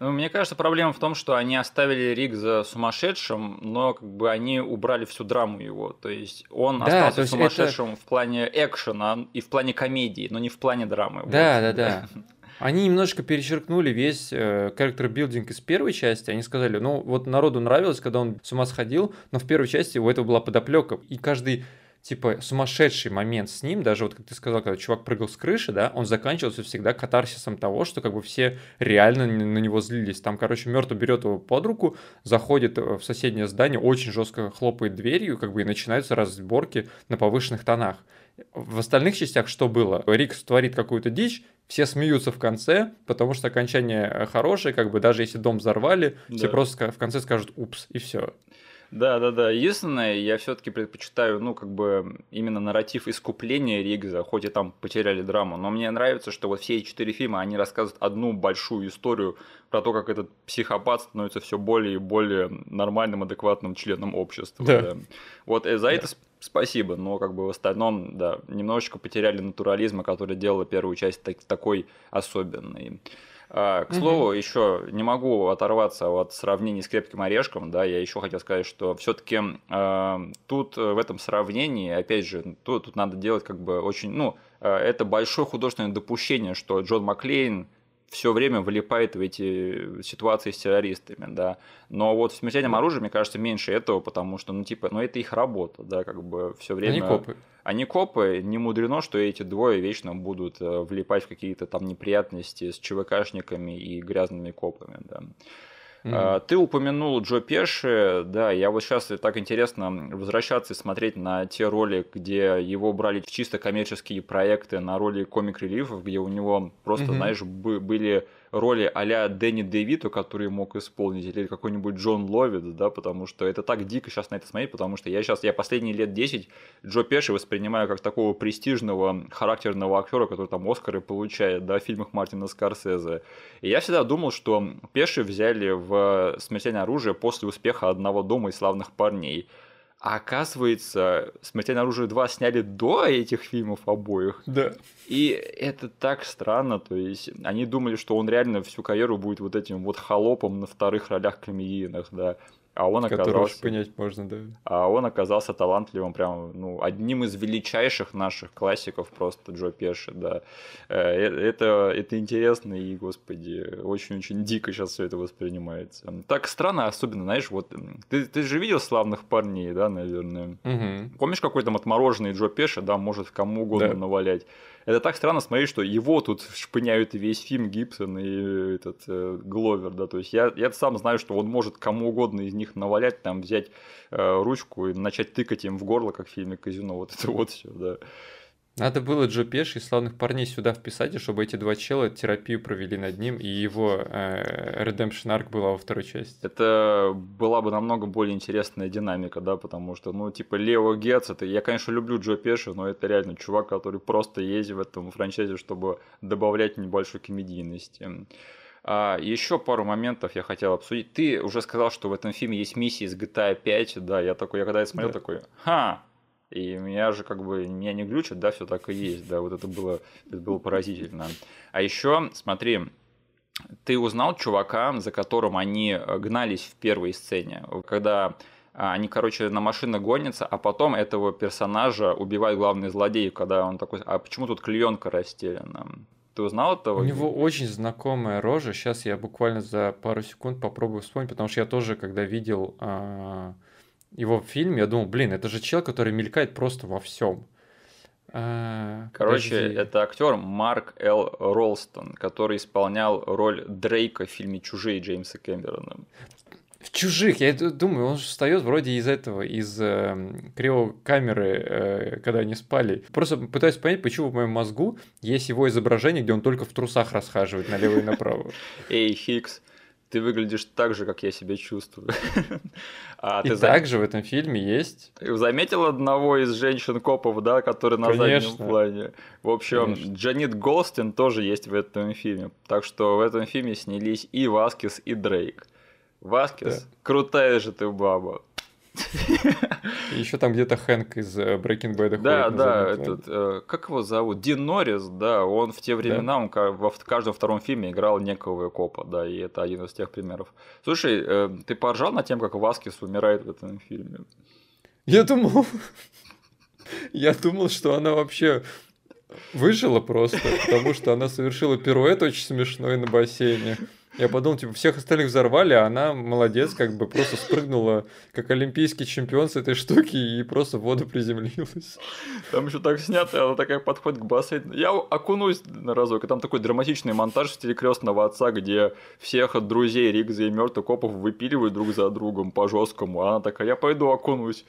Ну, мне кажется, проблема в том, что они оставили Рик за сумасшедшим, но как бы они убрали всю драму его. То есть он да, остался сумасшедшим это... в плане экшена и в плане комедии, но не в плане драмы.
Да, вот. да, да. Они немножко перечеркнули весь характер-билдинг э, из первой части. Они сказали, ну вот народу нравилось, когда он с ума сходил, но в первой части у этого была подоплека. И каждый типа сумасшедший момент с ним, даже вот как ты сказал, когда чувак прыгал с крыши, да, он заканчивался всегда катарсисом того, что как бы все реально на него злились. Там, короче, мертвый берет его под руку, заходит в соседнее здание, очень жестко хлопает дверью, как бы и начинаются разборки на повышенных тонах. В остальных частях что было? Рик творит какую-то дичь, все смеются в конце, потому что окончание хорошее, как бы даже если дом взорвали, да. все просто в конце скажут «упс» и все.
Да, да, да. Единственное, я все-таки предпочитаю, ну, как бы, именно нарратив искупления Ригза, хоть и там потеряли драму. Но мне нравится, что вот все эти четыре фильма, они рассказывают одну большую историю про то, как этот психопат становится все более и более нормальным, адекватным членом общества.
Да. да.
Вот э, за да. это спасибо, но как бы в остальном, да, немножечко потеряли натурализма, который делал первую часть так, такой особенной. А, к слову, mm-hmm. еще не могу оторваться от сравнений с крепким орешком, да, я еще хотел сказать, что все-таки э, тут в этом сравнении, опять же, тут, тут надо делать как бы очень, ну, э, это большое художественное допущение, что Джон Маклейн все время вылипает в эти ситуации с террористами, да. Но вот в смертельном оружии, мне кажется, меньше этого, потому что, ну, типа, ну, это их работа, да, как бы все время.
Они копы.
Они копы, не мудрено, что эти двое вечно будут э, влипать в какие-то там неприятности с ЧВКшниками и грязными копами, да. Mm-hmm. Ты упомянул Джо Пеши, да, я вот сейчас так интересно возвращаться и смотреть на те роли, где его брали чисто коммерческие проекты на роли комик-релифов, где у него просто, mm-hmm. знаешь, были роли а-ля Дэнни Дэвиду, который мог исполнить, или какой-нибудь Джон Ловит, да, потому что это так дико сейчас на это смотреть, потому что я сейчас, я последние лет 10 Джо Пеши воспринимаю как такого престижного, характерного актера, который там Оскары получает, да, в фильмах Мартина Скорсезе. И я всегда думал, что Пеши взяли в «Смертельное оружие» после успеха «Одного дома» и «Славных парней». А оказывается, «Смертельное оружие 2» сняли до этих фильмов обоих.
Да.
И это так странно, то есть они думали, что он реально всю карьеру будет вот этим вот холопом на вторых ролях комедийных, да а он оказался...
понять можно, да.
А он оказался талантливым, прям, ну, одним из величайших наших классиков просто Джо Пеши, да. Э, э, это, это интересно и, господи, очень-очень дико сейчас все это воспринимается. Так странно, особенно, знаешь, вот, ты, ты же видел «Славных парней», да, наверное?
Угу.
Помнишь, какой там отмороженный Джо Пеши, да, может кому угодно да. навалять? Это так странно смотреть, что его тут шпыняют весь фильм Гибсон и этот э, Гловер, да, то есть я, я сам знаю, что он может кому угодно из них навалять, там взять э, ручку и начать тыкать им в горло, как в фильме Казино, вот это вот все, да.
Надо было Джо Пеши и славных парней сюда вписать, и чтобы эти два чела терапию провели над ним, и его э, Redemption Arc была во второй части.
Это была бы намного более интересная динамика, да, потому что, ну, типа, Лео Гетц, это, я, конечно, люблю Джо Пеши, но это реально чувак, который просто ездит в этом франчайзе, чтобы добавлять небольшой комедийности. А, еще пару моментов я хотел обсудить. Ты уже сказал, что в этом фильме есть миссии из GTA 5, да, я такой, я когда это смотрел, да. такой, ха, и меня же как бы меня не глючит, да, все так и есть, да, вот это было, это было поразительно. А еще, смотри, ты узнал чувака, за которым они э, гнались в первой сцене, когда а, они, короче, на машинах гонятся, а потом этого персонажа убивает главный злодей, когда он такой, а почему тут клеенка расстелена? Ты узнал этого?
У него очень знакомая рожа. Сейчас я буквально за пару секунд попробую вспомнить, потому что я тоже, когда видел а, его фильм, я думал, блин, это же чел, который мелькает просто во всем.
А, Короче, подожди. это актер Марк Л. Ролстон, который исполнял роль Дрейка в фильме Чужие Джеймса Кэмерона.
В чужих, я думаю, он же встает вроде из этого, из э, криокамеры, э, когда они спали. Просто пытаюсь понять, почему в моем мозгу есть его изображение, где он только в трусах расхаживает налево и направо.
Эй, Хикс, ты выглядишь так же, как я себя чувствую.
а и ты также зам... в этом фильме есть...
Заметил одного из женщин-копов, да, который на Конечно. заднем плане? В общем, Конечно. Джанит Голстин тоже есть в этом фильме. Так что в этом фильме снялись и Васкис, и Дрейк. Васкис, да. крутая же ты баба.
И еще там где-то Хэнк из э, Breaking Bad.
Да, да, этот, э, как его зовут? Дин Норрис, да, он в те времена, да? он во в каждом втором фильме играл некого копа, да, и это один из тех примеров. Слушай, э, ты поржал над тем, как Васкис умирает в этом фильме?
Я думал, я думал, что она вообще выжила просто, потому что она совершила пируэт очень смешной на бассейне. Я подумал, типа, всех остальных взорвали, а она молодец, как бы просто спрыгнула, как олимпийский чемпион с этой штуки и просто в воду приземлилась.
Там еще так снято, она такая подходит к бассейну. Я окунусь на разок, и там такой драматичный монтаж в стиле крестного отца, где всех друзей Ригза и мертвых копов выпиливают друг за другом по жесткому, а она такая, я пойду окунусь.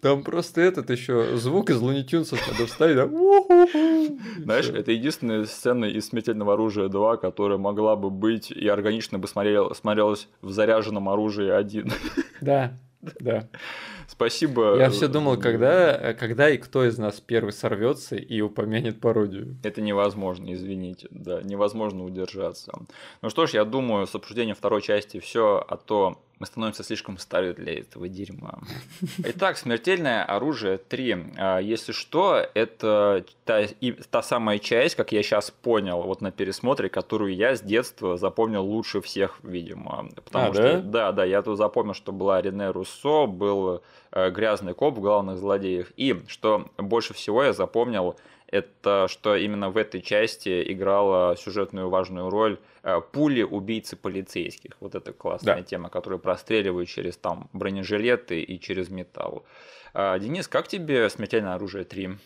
Там просто этот еще звук из Луни Тюнсов надо вставить. Да?
Знаешь, это единственная сцена из «Смертельного оружия 2», которая могла бы быть и органично бы смотрел, смотрелась в заряженном оружии один.
Да, да.
Спасибо.
Я все думал, когда, когда и кто из нас первый сорвется и упомянет пародию.
Это невозможно, извините. Да, невозможно удержаться. Ну что ж, я думаю, с обсуждением второй части все, а то Мы становимся слишком стары для этого дерьма. Итак, «Смертельное оружие 3». А, если что, это та, и, та самая часть, как я сейчас понял, вот на пересмотре, которую я с детства запомнил лучше всех, видимо. Потому
а,
что,
да?
да, да, я тут запомнил, что была Рене Руссо, был э, грязный коп в главных злодеях. И, что больше всего я запомнил, это что именно в этой части играла сюжетную важную роль э, пули убийцы полицейских. Вот это классная да. тема, которая простреливают через там бронежилеты и через металл. А, Денис, как тебе «Смертельное оружие 3»?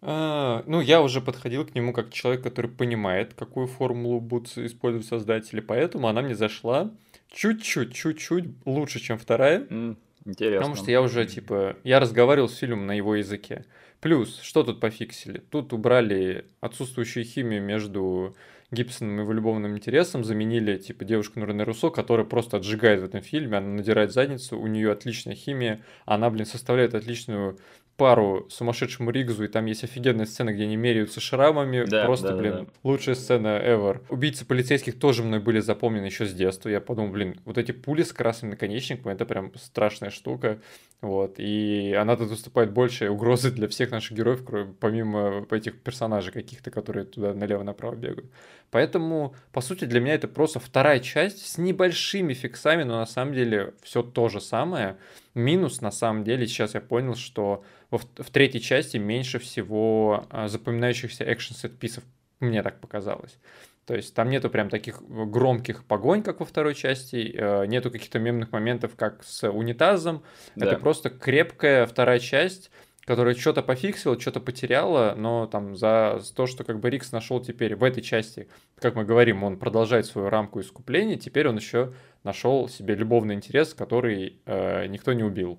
А, ну, я уже подходил к нему как человек, который понимает, какую формулу будут использовать создатели, поэтому она мне зашла чуть-чуть, чуть-чуть лучше, чем вторая.
Mm, интересно.
Потому что я уже, типа, я разговаривал с фильмом на его языке. Плюс, что тут пофиксили? Тут убрали отсутствующую химию между Гибсоном и его любовным интересом, заменили, типа, девушку Нурне Руссо, которая просто отжигает в этом фильме, она надирает задницу, у нее отличная химия, она, блин, составляет отличную пару сумасшедшему Ригзу, и там есть офигенная сцена, где они меряются шрамами. Да, Просто, да, блин, да. лучшая сцена ever. Убийцы полицейских тоже мной были запомнены еще с детства. Я подумал, блин, вот эти пули с красным наконечником, это прям страшная штука. Вот. И она тут выступает большей угрозой для всех наших героев, помимо этих персонажей каких-то, которые туда налево-направо бегают. Поэтому, по сути, для меня это просто вторая часть с небольшими фиксами, но на самом деле все то же самое. Минус, на самом деле, сейчас я понял, что во, в третьей части меньше всего а, запоминающихся экшн-сет-писов, мне так показалось. То есть там нету прям таких громких погонь, как во второй части, э, нету каких-то мемных моментов, как с унитазом. Да. Это просто крепкая вторая часть, которая что-то пофиксила, что-то потеряла, но там за то, что как бы Рикс нашел теперь в этой части, как мы говорим, он продолжает свою рамку искупления, теперь он еще нашел себе любовный интерес, который э, никто не убил.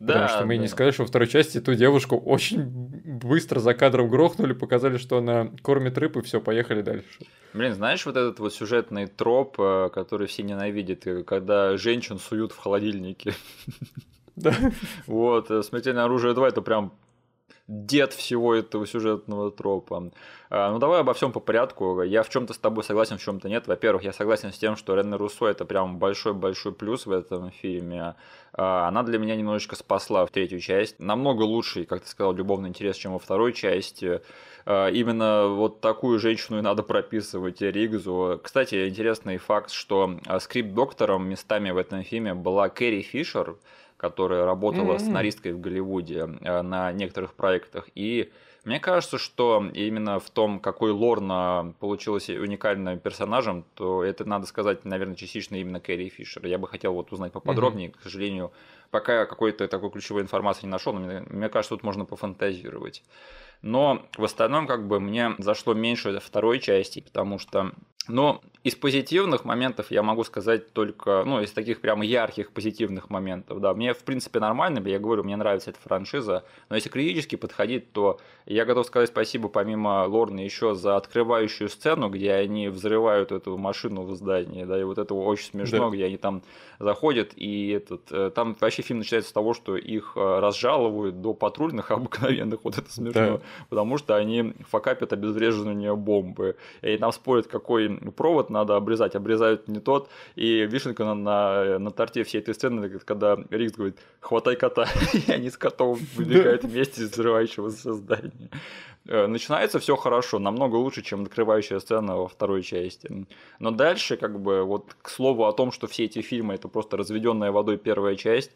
Да, Потому что мы да. не сказали, что во второй части ту девушку очень быстро за кадром грохнули, показали, что она кормит рыб, и все, поехали дальше.
Блин, знаешь, вот этот вот сюжетный троп, э, который все ненавидят, э, когда женщин суют в холодильнике.
Да.
Вот, э, «Смертельное оружие 2» это прям дед всего этого сюжетного тропа. А, ну давай обо всем по порядку. Я в чем-то с тобой согласен, в чем-то нет. Во-первых, я согласен с тем, что Рене Руссо это прям большой-большой плюс в этом фильме. А, она для меня немножечко спасла в третью часть. Намного лучше, как ты сказал, любовный интерес, чем во второй части. А, именно вот такую женщину и надо прописывать Ригзу. Кстати, интересный факт, что скрипт-доктором местами в этом фильме была Кэрри Фишер, которая работала mm-hmm. сценаристкой в Голливуде э, на некоторых проектах. И мне кажется, что именно в том, какой Лорна получилась уникальным персонажем, то это надо сказать, наверное, частично именно Кэрри Фишер. Я бы хотел вот узнать поподробнее, mm-hmm. к сожалению, пока какой-то такой ключевой информации не нашел, но мне, мне кажется, тут можно пофантазировать. Но в остальном, как бы, мне зашло меньше второй части, потому что но из позитивных моментов я могу сказать только, ну, из таких прямо ярких позитивных моментов, да, мне, в принципе, нормально, я говорю, мне нравится эта франшиза, но если критически подходить, то я готов сказать спасибо помимо Лорны еще за открывающую сцену, где они взрывают эту машину в здании, да, и вот это очень смешно, да. где они там заходят, и этот, э, там вообще фильм начинается с того, что их э, разжаловывают до патрульных обыкновенных, вот это смешно, да. потому что они факапят обезвреживание бомбы, и там спорят, какой провод надо обрезать, обрезают не тот, и вишенка на, на, на торте всей этой сцены, когда Рикс говорит, хватай кота, и они с котом выбегают вместе из взрывающегося здания. Э, начинается все хорошо, намного лучше, чем открывающая сцена во второй части. Но дальше, как бы, вот к слову о том, что все эти фильмы это просто разведенная водой первая часть,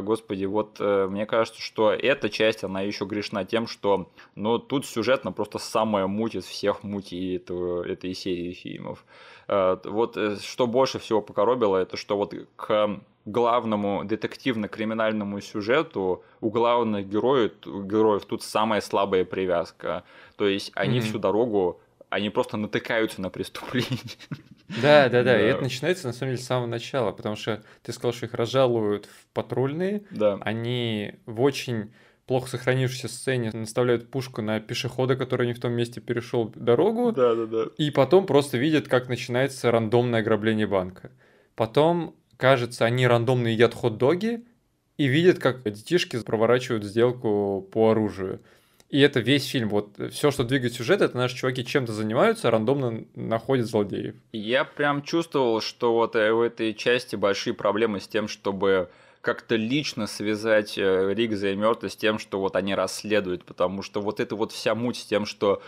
господи, вот э, мне кажется, что эта часть, она еще грешна тем, что, ну, тут сюжетно просто самая муть из всех мутей этого, этой серии фильмов. А, вот э, что больше всего покоробило, это что вот к главному детективно-криминальному сюжету у главных героев, героев тут самая слабая привязка. То есть они mm-hmm. всю дорогу они просто натыкаются на преступление.
Да, да, да, и это начинается на самом деле с самого начала, потому что ты сказал, что их разжалуют в патрульные,
да.
они в очень плохо сохранившейся сцене наставляют пушку на пешехода, который не в том месте перешел дорогу,
да, да, да.
и потом просто видят, как начинается рандомное ограбление банка. Потом, кажется, они рандомно едят хот-доги и видят, как детишки проворачивают сделку по оружию. И это весь фильм. Вот все, что двигает сюжет, это наши чуваки чем-то занимаются, рандомно находят злодеев.
Я прям чувствовал, что вот э, в этой части большие проблемы с тем, чтобы как-то лично связать э, Ригза и Мёрта с тем, что вот они расследуют, потому что вот эта вот вся муть с тем, что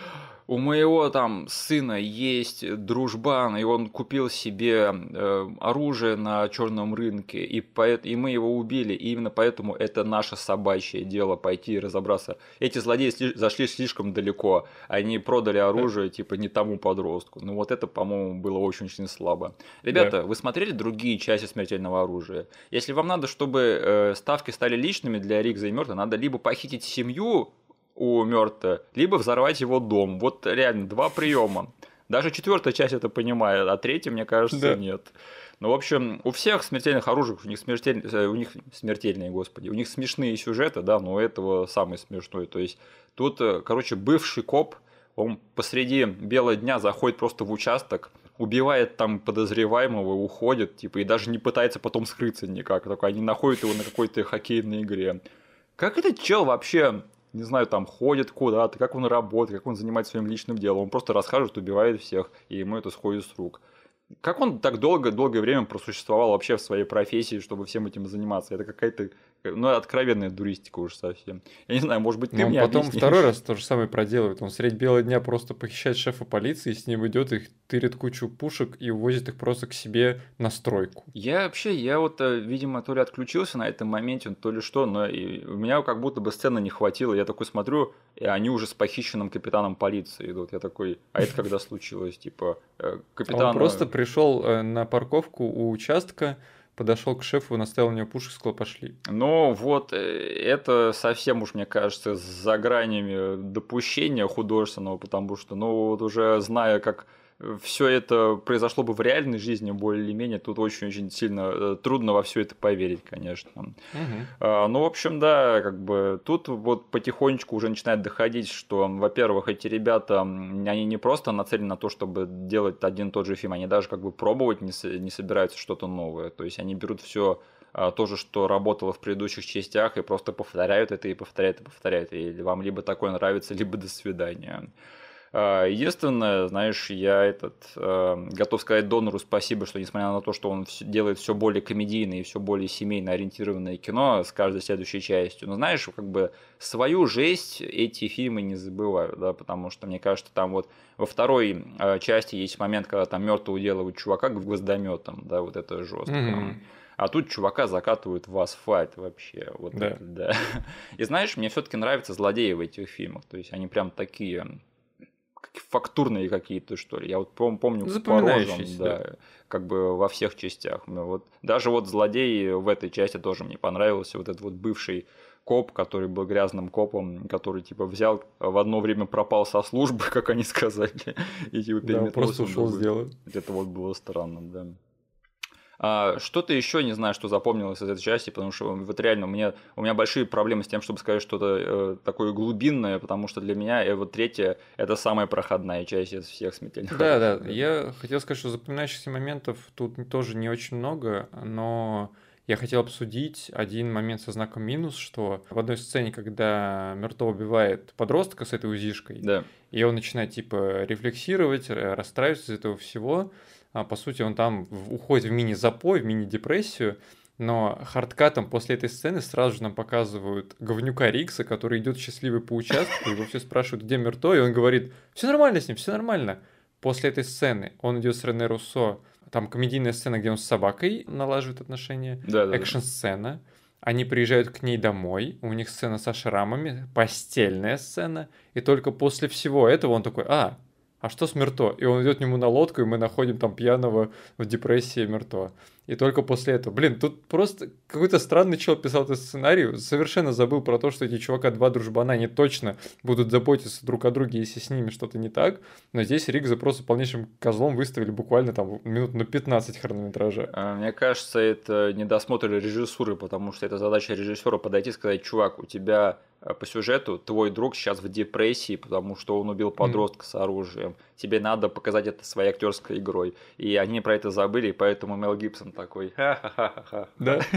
у моего там сына есть дружбан, и он купил себе э, оружие на черном рынке, и, поэт, и мы его убили, и именно поэтому это наше собачье дело пойти и разобраться. Эти злодеи сли, зашли слишком далеко, они продали оружие типа не тому подростку. Ну вот это, по-моему, было очень-очень слабо. Ребята, да. вы смотрели другие части смертельного оружия? Если вам надо, чтобы э, ставки стали личными для Ригза и Мёрта, надо либо похитить семью у Мёрта, либо взорвать его дом. Вот реально два приема. Даже четвертая часть это понимает, а третья, мне кажется, да. нет. Ну, в общем, у всех смертельных оружий, у них, смертель... Э, у них смертельные, господи, у них смешные сюжеты, да, но у этого самый смешной. То есть тут, э, короче, бывший коп, он посреди бела дня заходит просто в участок, убивает там подозреваемого, уходит, типа, и даже не пытается потом скрыться никак, только они находят его на какой-то хоккейной игре. Как этот чел вообще не знаю, там ходит куда-то, как он работает, как он занимается своим личным делом. Он просто расхаживает, убивает всех, и ему это сходит с рук. Как он так долго, долгое время просуществовал вообще в своей профессии, чтобы всем этим заниматься? Это какая-то ну, откровенная дуристика уже совсем. Я не знаю, может быть, ты
Но
мне
потом
объяснишь.
второй раз то же самое проделывает. Он средь белого дня просто похищает шефа полиции, с ним идет, их тырит кучу пушек и увозит их просто к себе на стройку.
Я вообще, я вот, э, видимо, то ли отключился на этом моменте, то ли что, но и у меня как будто бы сцены не хватило. Я такой смотрю, и они уже с похищенным капитаном полиции идут. Я такой, а это когда случилось? Типа, э,
капитан... Он просто пришел э, на парковку у участка, подошел к шефу, наставил на него пушек, сказал, пошли.
Ну, вот, э, это совсем уж, мне кажется, за гранями допущения художественного, потому что, ну, вот уже зная, как все это произошло бы в реальной жизни более или менее, тут очень-очень сильно э, трудно во все это поверить, конечно. Угу. А, ну, в общем, да, как бы тут вот потихонечку уже начинает доходить, что, во-первых, эти ребята, они не просто нацелены на то, чтобы делать один и тот же фильм, они даже как бы пробовать не, не собираются что-то новое. То есть они берут все а, то же, что работало в предыдущих частях, и просто повторяют это и повторяют и повторяют. И вам либо такое нравится, либо до свидания. А, единственное, знаешь, я этот э, готов сказать донору спасибо, что несмотря на то, что он делает все более комедийное и все более семейно ориентированное кино с каждой следующей частью, но знаешь, как бы свою жесть эти фильмы не забывают, да, потому что мне кажется, там вот во второй э, части есть момент, когда там мертвого уделывают чувака гвоздометом, да, вот это жестко. Mm-hmm. А тут чувака закатывают в асфальт вообще. Вот да. Это, да. И знаешь, мне все-таки нравятся злодеи в этих фильмах. То есть они прям такие фактурные какие-то, что ли. Я вот пом- помню по рожам, да, как бы во всех частях. Ну, вот, даже вот злодей в этой части тоже мне понравился. Вот этот вот бывший коп, который был грязным копом, который типа взял в одно время пропал со службы, как они сказали, и типа
переметнулся. Да, просто ушел с дела.
Это вот было странно, да. А, что-то еще не знаю, что запомнилось из этой части, потому что вот реально у меня, у меня большие проблемы с тем, чтобы сказать что-то э, такое глубинное, потому что для меня э, вот третья это самая проходная часть из всех смертельных.
Да, да. Я хотел сказать, что запоминающихся моментов тут тоже не очень много, но я хотел обсудить один момент со знаком минус, что в одной сцене, когда Мертво убивает подростка с этой узишкой,
да.
и он начинает типа рефлексировать, расстраиваться из этого всего, по сути, он там уходит в мини-запой, в мини-депрессию, но хардкатом после этой сцены сразу же нам показывают говнюка Рикса, который идет счастливый по участку, его все спрашивают, где Мерто, и он говорит, все нормально с ним, все нормально. После этой сцены он идет с Рене Руссо, там комедийная сцена, где он с собакой налаживает отношения,
да, да,
экшн-сцена, они приезжают к ней домой, у них сцена со шрамами, постельная сцена, и только после всего этого он такой, а, а что с Мерто? И он идет к нему на лодку, и мы находим там пьяного в депрессии Мерто. И только после этого. Блин, тут просто какой-то странный чел писал этот сценарий, совершенно забыл про то, что эти чувака два дружбана, они точно будут заботиться друг о друге, если с ними что-то не так. Но здесь Ригза просто полнейшим козлом выставили буквально там минут на 15 хронометража.
А, мне кажется, это недосмотр режиссуры, потому что это задача режиссера подойти и сказать, чувак, у тебя по сюжету твой друг сейчас в депрессии, потому что он убил подростка mm. с оружием. Тебе надо показать это своей актерской игрой. И они про это забыли, и поэтому Мел Гибсон такой ха-ха-ха-ха.
Да?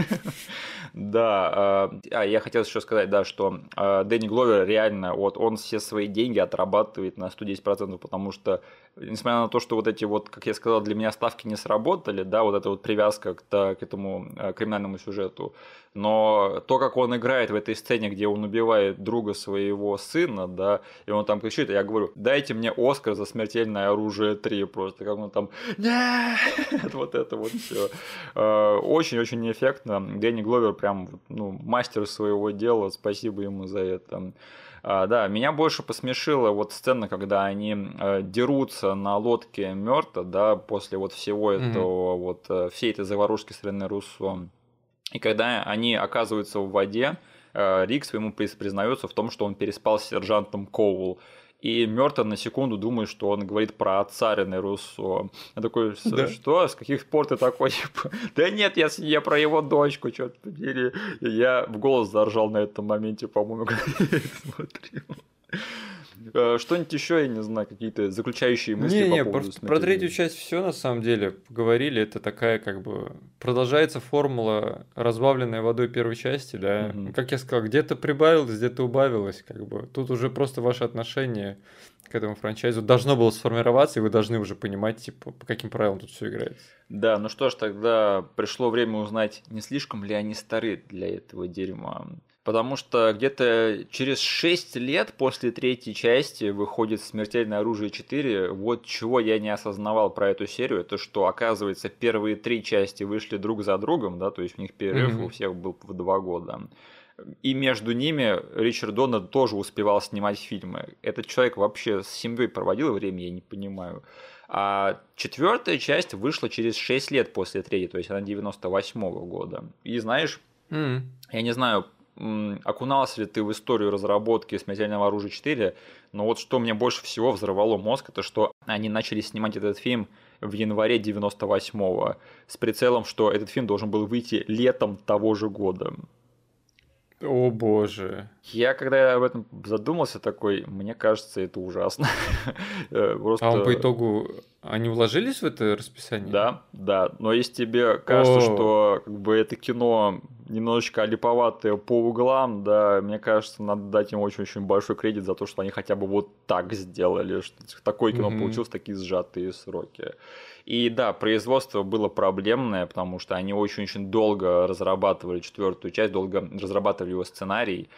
Да. А я хотел еще сказать, да, что э, Дэнни Гловер реально, вот он все свои деньги отрабатывает на 110%, потому что несмотря на то, что вот эти вот, как я сказал, для меня ставки не сработали, да, вот эта вот привязка к, к этому э, криминальному сюжету, но то, как он играет в этой сцене, где он убивает друга своего сына, да, и он там кричит, я говорю, дайте мне Оскар за смертельное оружие 3, просто как он там, нет, вот это вот все. Э, очень-очень эффектно. Дэнни Гловер прям, ну, мастер своего дела, спасибо ему за это. А, да, меня больше посмешила вот сцена, когда они э, дерутся на лодке Мёрта, да, после вот всего mm-hmm. этого, вот э, всей этой заварушки с Рене Руссо. И когда они оказываются в воде, э, Рик своему признается в том, что он переспал с сержантом Коул. И Мертон на секунду думает, что он говорит про отца Рене Руссо. Я такой, да. что? С каких пор ты такой? Да нет, я, я про его дочку, что-то побери. Я в голос заржал на этом моменте, по-моему, когда я смотрел. Э, что-нибудь еще, я не знаю, какие-то заключающие мысли
не, по не, поводу про, про третью часть все на самом деле говорили. Это такая как бы продолжается формула разбавленной водой первой части, да. Угу. Как я сказал, где-то прибавилось, где-то убавилось, как бы. Тут уже просто ваше отношение к этому франчайзу должно было сформироваться, и вы должны уже понимать, типа, по каким правилам тут все играется.
Да, ну что ж, тогда пришло время узнать, не слишком ли они стары для этого дерьма. Потому что где-то через 6 лет после третьей части выходит «Смертельное оружие 4». Вот чего я не осознавал про эту серию, это что, оказывается, первые три части вышли друг за другом, да, то есть у них перерыв mm-hmm. у всех был в два года. И между ними Ричард Дональд тоже успевал снимать фильмы. Этот человек вообще с семьей проводил время, я не понимаю. А четвертая часть вышла через 6 лет после третьей, то есть она 98 -го года. И знаешь, mm. я не знаю, окунался ли ты в историю разработки смертельного оружия 4, но вот что мне больше всего взорвало мозг, это что они начали снимать этот фильм в январе 98-го с прицелом, что этот фильм должен был выйти летом того же года.
О боже.
Я когда об этом задумался такой, мне кажется, это ужасно.
Просто... А он по итогу, они вложились в это расписание?
Да, да. Но если тебе кажется, О. что как бы это кино немножечко олиповатые по углам, да, мне кажется, надо дать им очень-очень большой кредит за то, что они хотя бы вот так сделали, что такое кино mm-hmm. получилось, такие сжатые сроки. И да, производство было проблемное, потому что они очень-очень долго разрабатывали четвертую часть, долго разрабатывали его сценарий.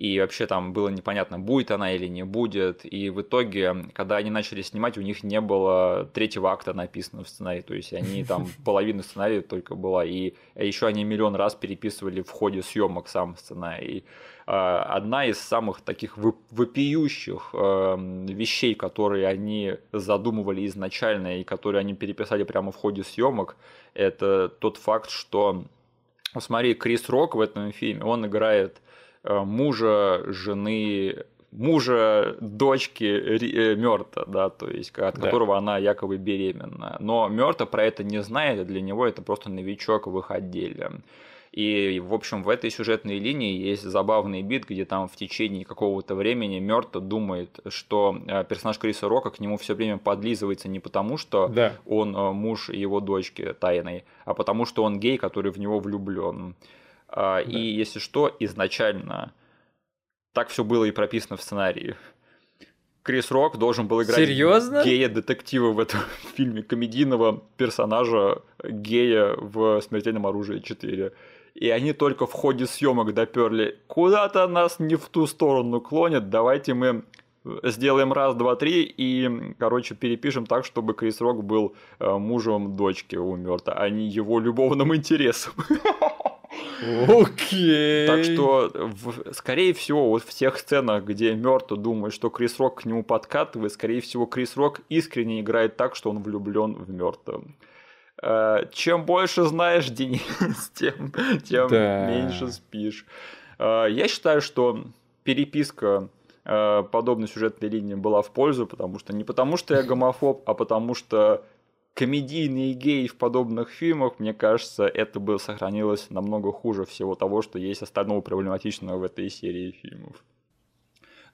И вообще там было непонятно, будет она или не будет. И в итоге, когда они начали снимать, у них не было третьего акта написано в сценарии. То есть они там половина сценария только была. И еще они миллион раз переписывали в ходе съемок сам сценарий. А, одна из самых таких вопиющих эм, вещей, которые они задумывали изначально и которые они переписали прямо в ходе съемок, это тот факт, что смотри, Крис Рок в этом фильме, он играет мужа, жены мужа дочки э, Мёрта, да, то есть от да. которого она якобы беременна. Но Мёрта про это не знает, и для него это просто новичок в их отделе. И, в общем, в этой сюжетной линии есть забавный бит, где там в течение какого-то времени Мёрта думает, что э, персонаж Криса Рока к нему все время подлизывается не потому, что да. он э, муж его дочки тайной, а потому что он гей, который в него влюблен. А, да. И если что, изначально так все было и прописано в сценарии. Крис Рок должен был играть
Серьезно?
гея-детектива в этом фильме, комедийного персонажа гея в «Смертельном оружии 4» и они только в ходе съемок доперли. Куда-то нас не в ту сторону клонят, давайте мы сделаем раз, два, три и, короче, перепишем так, чтобы Крис Рок был э, мужем дочки у Мёрта, а не его любовным интересом.
Окей.
Так что, в, скорее всего, вот в тех сценах, где Мёрта думает, что Крис Рок к нему подкатывает, скорее всего, Крис Рок искренне играет так, что он влюблен в Мёрта. Э, чем больше знаешь, Денис, тем, тем да. меньше спишь. Э, я считаю, что переписка э, подобной сюжетной линии была в пользу, потому что не потому, что я гомофоб, а потому что комедийные геи в подобных фильмах, мне кажется, это бы сохранилось намного хуже всего того, что есть остального проблематичного в этой серии фильмов.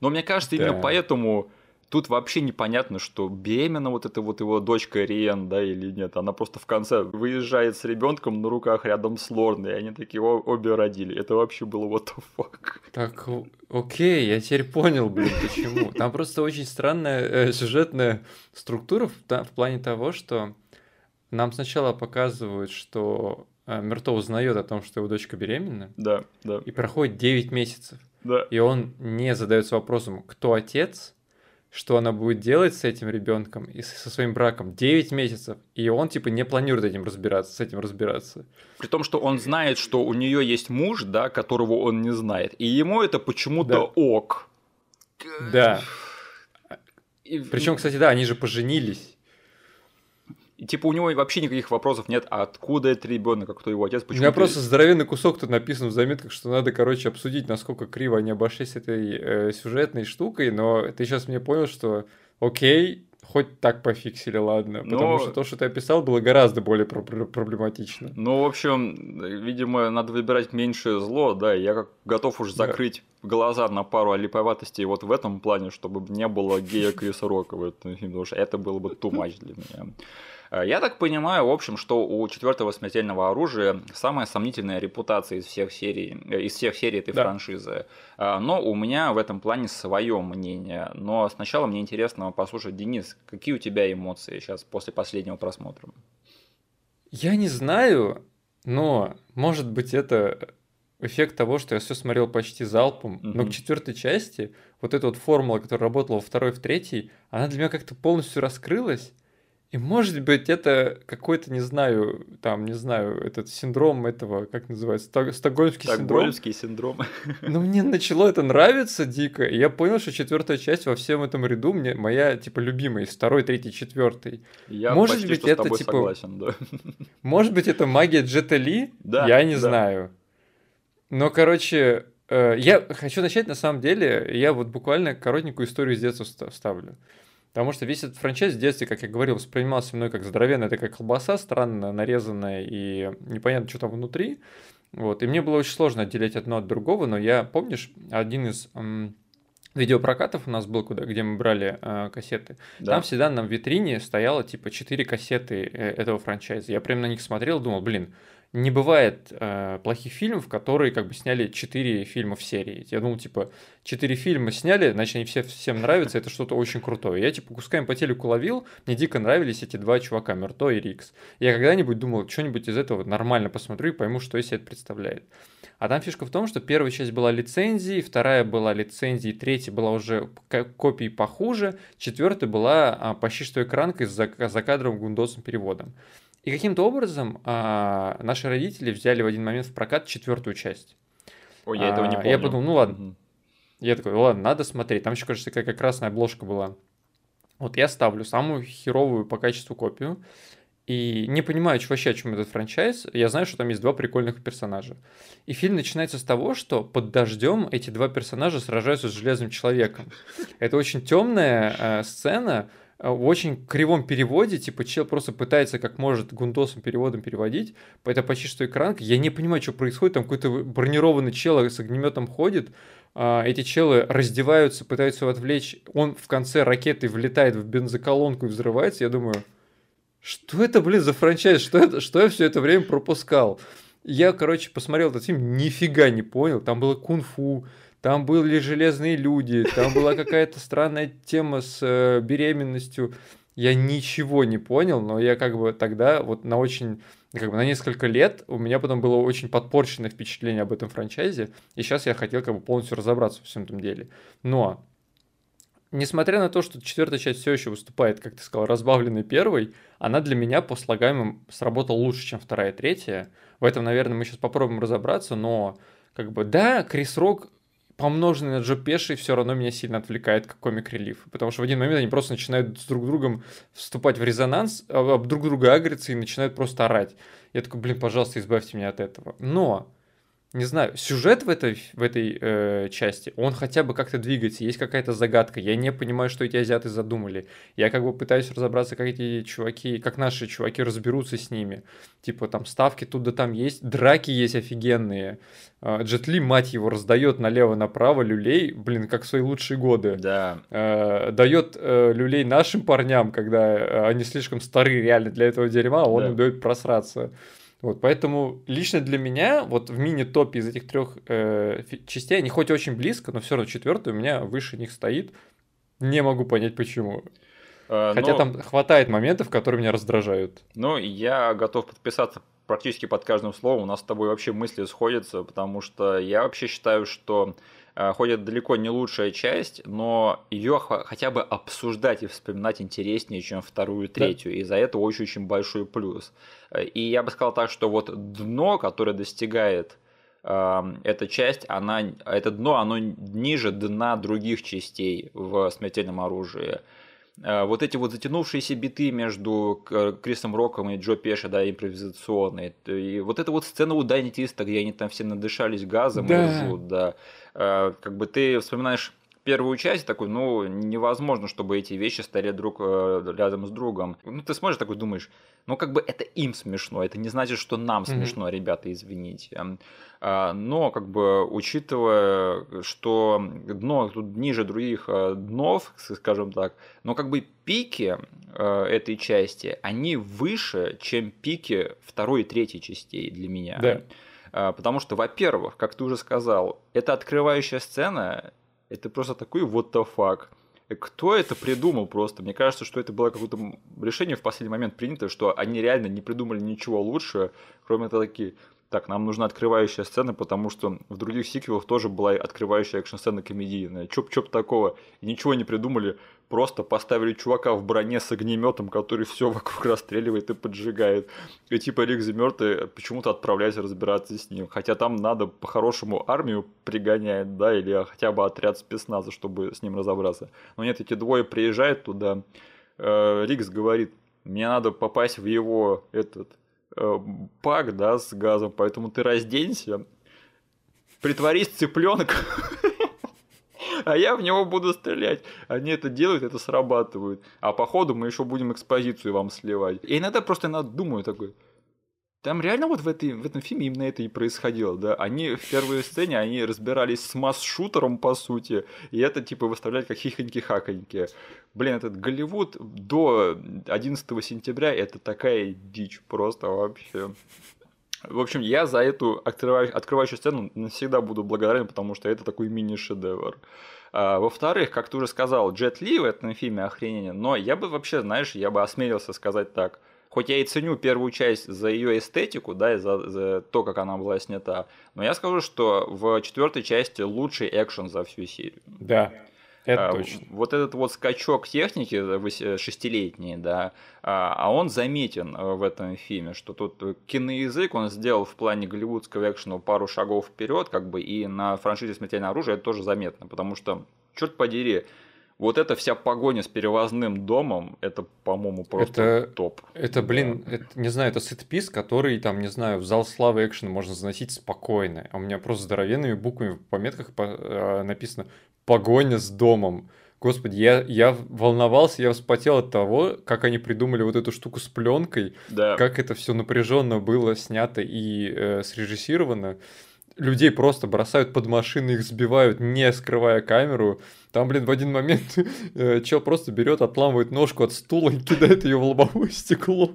Но мне кажется, именно поэтому Тут вообще непонятно, что беременна вот эта вот его дочка Риен, да, или нет. Она просто в конце выезжает с ребенком на руках рядом с Лорной, и они такие обе родили. Это вообще было what the fuck.
Так, окей, я теперь понял, блин, почему. Там просто очень странная э, сюжетная структура в, да, в плане того, что нам сначала показывают, что э, Мерто узнает о том, что его дочка беременна.
Да, да.
И проходит 9 месяцев.
Да.
И он не задается вопросом, кто отец, что она будет делать с этим ребенком и со своим браком 9 месяцев, и он типа не планирует этим разбираться, с этим разбираться.
При том, что он знает, что у нее есть муж, да, которого он не знает, и ему это почему-то да. ок.
Да. Причем, кстати, да, они же поженились.
И, типа у него вообще никаких вопросов нет, а откуда это ребенок, а кто его отец,
почему. У меня ты... просто здоровенный кусок тут написан в заметках, что надо, короче, обсудить, насколько криво они обошлись этой э, сюжетной штукой, но ты сейчас мне понял, что окей, хоть так пофиксили, ладно. Но... Потому что то, что ты описал, было гораздо более про- проблематично.
Ну, в общем, видимо, надо выбирать меньшее зло, да, я как готов уж закрыть да. глаза на пару олиповатостей вот в этом плане, чтобы не было гея Криса Рока в этом фильме, потому что это было бы too much для меня. Э, я так понимаю, в общем, что у четвертого смертельного оружия самая сомнительная репутация из всех серий, э, из всех серий этой да. франшизы. Э, но у меня в этом плане свое мнение. Но сначала мне интересно послушать, Денис, какие у тебя эмоции сейчас после последнего просмотра?
Я не знаю, но может быть это эффект того, что я все смотрел почти залпом, mm-hmm. но к четвертой части вот эта вот формула, которая работала во второй, в третьей, она для меня как-то полностью раскрылась. И может быть это какой-то, не знаю, там, не знаю, этот синдром этого, как называется, стокгольмский синдром.
Стокгольмский синдром.
Но мне начало это нравиться дико, и я понял, что четвертая часть во всем этом ряду мне моя, типа, любимая, из второй, третьей, четвертой.
Я может почти быть, что это, с тобой типа, согласен, да.
Может быть, это магия Джета Ли?
Да,
я не
да.
знаю. Но, короче, э, я хочу начать, на самом деле, я вот буквально коротенькую историю с детства вставлю. Потому что весь этот франчайз в детстве, как я говорил, воспринимался мной как здоровенная такая колбаса, странно нарезанная и непонятно, что там внутри. Вот. И мне было очень сложно отделять одно от другого, но я, помнишь, один из м, видеопрокатов у нас был, куда, где мы брали э, кассеты. Да. Там всегда на витрине стояло типа 4 кассеты э, этого франчайза. Я прям на них смотрел, думал, блин, не бывает э, плохих фильмов, которые как бы сняли 4 фильма в серии. Я думал, типа, 4 фильма сняли, значит, они все, всем нравятся, это что-то очень крутое. Я, типа, кусками по телеку ловил, мне дико нравились эти два чувака, Мерто и Рикс. Я когда-нибудь думал, что-нибудь из этого нормально посмотрю и пойму, что из себя это представляет. А там фишка в том, что первая часть была лицензией, вторая была лицензией, третья была уже копией похуже, четвертая была а, почти что экранкой с закадровым гундосом переводом. И каким-то образом а, наши родители взяли в один момент в прокат четвертую часть.
Ой, я этого не помню.
Я подумал, ну ладно. Угу. Я такой, ладно, надо смотреть. Там еще, кажется, какая красная обложка была. Вот я ставлю самую херовую по качеству копию. И не понимаю вообще, о чем этот франчайз. Я знаю, что там есть два прикольных персонажа. И фильм начинается с того, что под дождем эти два персонажа сражаются с железным человеком. Это очень темная э, сцена, Э, в очень кривом переводе, типа чел просто пытается как может гундосом переводом переводить, это почти что экранка, я не понимаю, что происходит, там какой-то бронированный чел с огнеметом ходит, а, эти челы раздеваются, пытаются его отвлечь, он в конце ракеты влетает в бензоколонку и взрывается, я думаю, что это, блин, за франчайз, что, это, что я все это время пропускал? Я, короче, посмотрел этот фильм, нифига не понял, там было кунг-фу, там были железные люди, там была какая-то странная тема с э, беременностью. Я ничего не понял, но я как бы тогда вот на очень, как бы на несколько лет у меня потом было очень подпорченное впечатление об этом франчайзе, и сейчас я хотел как бы полностью разобраться во всем этом деле. Но несмотря на то, что четвертая часть все еще выступает, как ты сказал, разбавленной первой, она для меня по слагаемым сработала лучше, чем вторая и третья. В этом, наверное, мы сейчас попробуем разобраться, но как бы да, Крис Рок помноженный на Джо Пеши все равно меня сильно отвлекает как комик-релив. Потому что в один момент они просто начинают с друг другом вступать в резонанс, а, об друг друга агриться и начинают просто орать. Я такой, блин, пожалуйста, избавьте меня от этого. Но не знаю, сюжет в этой, в этой э, части, он хотя бы как-то двигается, есть какая-то загадка. Я не понимаю, что эти азиаты задумали. Я как бы пытаюсь разобраться, как эти чуваки, как наши чуваки разберутся с ними. Типа там ставки тут да там есть, драки есть офигенные. Э, Джетли, мать его, раздает налево-направо люлей, блин, как в свои лучшие годы.
Да.
Э, дает э, люлей нашим парням, когда э, они слишком стары реально для этого дерьма, а он да. им дает просраться. Вот, поэтому лично для меня, вот в мини-топе из этих трех э, частей, они хоть очень близко, но все равно четвертый у меня выше них стоит. Не могу понять почему. А, Хотя но... там хватает моментов, которые меня раздражают.
Ну, я готов подписаться практически под каждым словом. У нас с тобой вообще мысли сходятся, потому что я вообще считаю, что Э, это далеко не лучшая часть, но ее хотя бы обсуждать и вспоминать интереснее, чем вторую и третью, да. и за это очень-очень большой плюс. И я бы сказал так, что вот дно, которое достигает э, эта часть, она, это дно, оно ниже дна других частей в смертельном оружии. Э, вот эти вот затянувшиеся биты между Крисом Роком и Джо Пеши, да, импровизационные. И вот эта вот сцена у Дайни Тиста, где они там все надышались газом да. и ржут, да. Э, как бы ты вспоминаешь первую часть такой, ну, невозможно, чтобы эти вещи стояли друг э, рядом с другом. Ну, ты смотришь такой, думаешь, ну, как бы это им смешно, это не значит, что нам mm-hmm. смешно, ребята, извините. А, но, как бы, учитывая, что дно тут ниже других э, днов, скажем так, но, как бы, пики этой части, они выше, чем пики второй и третьей частей для меня.
Да.
А, потому что, во-первых, как ты уже сказал, это открывающая сцена, это просто такой what the fuck. Кто это придумал просто? Мне кажется, что это было какое-то решение в последний момент принято, что они реально не придумали ничего лучше, кроме того, такие, так, нам нужна открывающая сцена, потому что в других сиквелах тоже была открывающая экшн-сцена комедийная. Чоп-чоп такого. И ничего не придумали, просто поставили чувака в броне с огнеметом, который все вокруг расстреливает и поджигает. И типа Рик Замертый почему-то отправляется разбираться с ним. Хотя там надо по-хорошему армию пригонять, да, или хотя бы отряд спецназа, чтобы с ним разобраться. Но нет, эти двое приезжают туда. Э, Рикс говорит, мне надо попасть в его этот э, пак, да, с газом, поэтому ты разденься, притворись цыпленок, а я в него буду стрелять. Они это делают, это срабатывают. А по ходу мы еще будем экспозицию вам сливать. И иногда просто иногда думаю такой, там реально вот в, этой, в этом фильме именно это и происходило, да. Они в первой сцене, они разбирались с масс-шутером, по сути, и это, типа, выставляют как хихоньки-хаконьки. Блин, этот Голливуд до 11 сентября это такая дичь просто вообще. В общем, я за эту открывающую сцену навсегда буду благодарен, потому что это такой мини-шедевр. А, во-вторых, как ты уже сказал, Джет Ли в этом фильме охренение, но я бы вообще, знаешь, я бы осмелился сказать так – хоть я и ценю первую часть за ее эстетику, да, и за, за то, как она была снята, но я скажу, что в четвертой части лучший экшен за всю серию.
Да. Это а, точно.
Вот этот вот скачок техники шестилетний, да, а, а он заметен э, в этом фильме, что тут киноязык он сделал в плане голливудского экшена пару шагов вперед, как бы, и на франшизе «Смертельное оружие» это тоже заметно, потому что, черт подери, вот эта вся погоня с перевозным домом, это, по-моему, просто
это,
топ.
Это, блин, да. это, не знаю, это сетпис, который, там, не знаю, в зал славы экшена можно заносить спокойно. А у меня просто здоровенными буквами в пометках по, э, написано «Погоня с домом». Господи, я, я волновался, я вспотел от того, как они придумали вот эту штуку с пленкой,
да.
как это все напряженно было снято и э, срежиссировано людей просто бросают под машины, их сбивают, не скрывая камеру. Там, блин, в один момент э, чел просто берет, отламывает ножку от стула и кидает ее в лобовое стекло.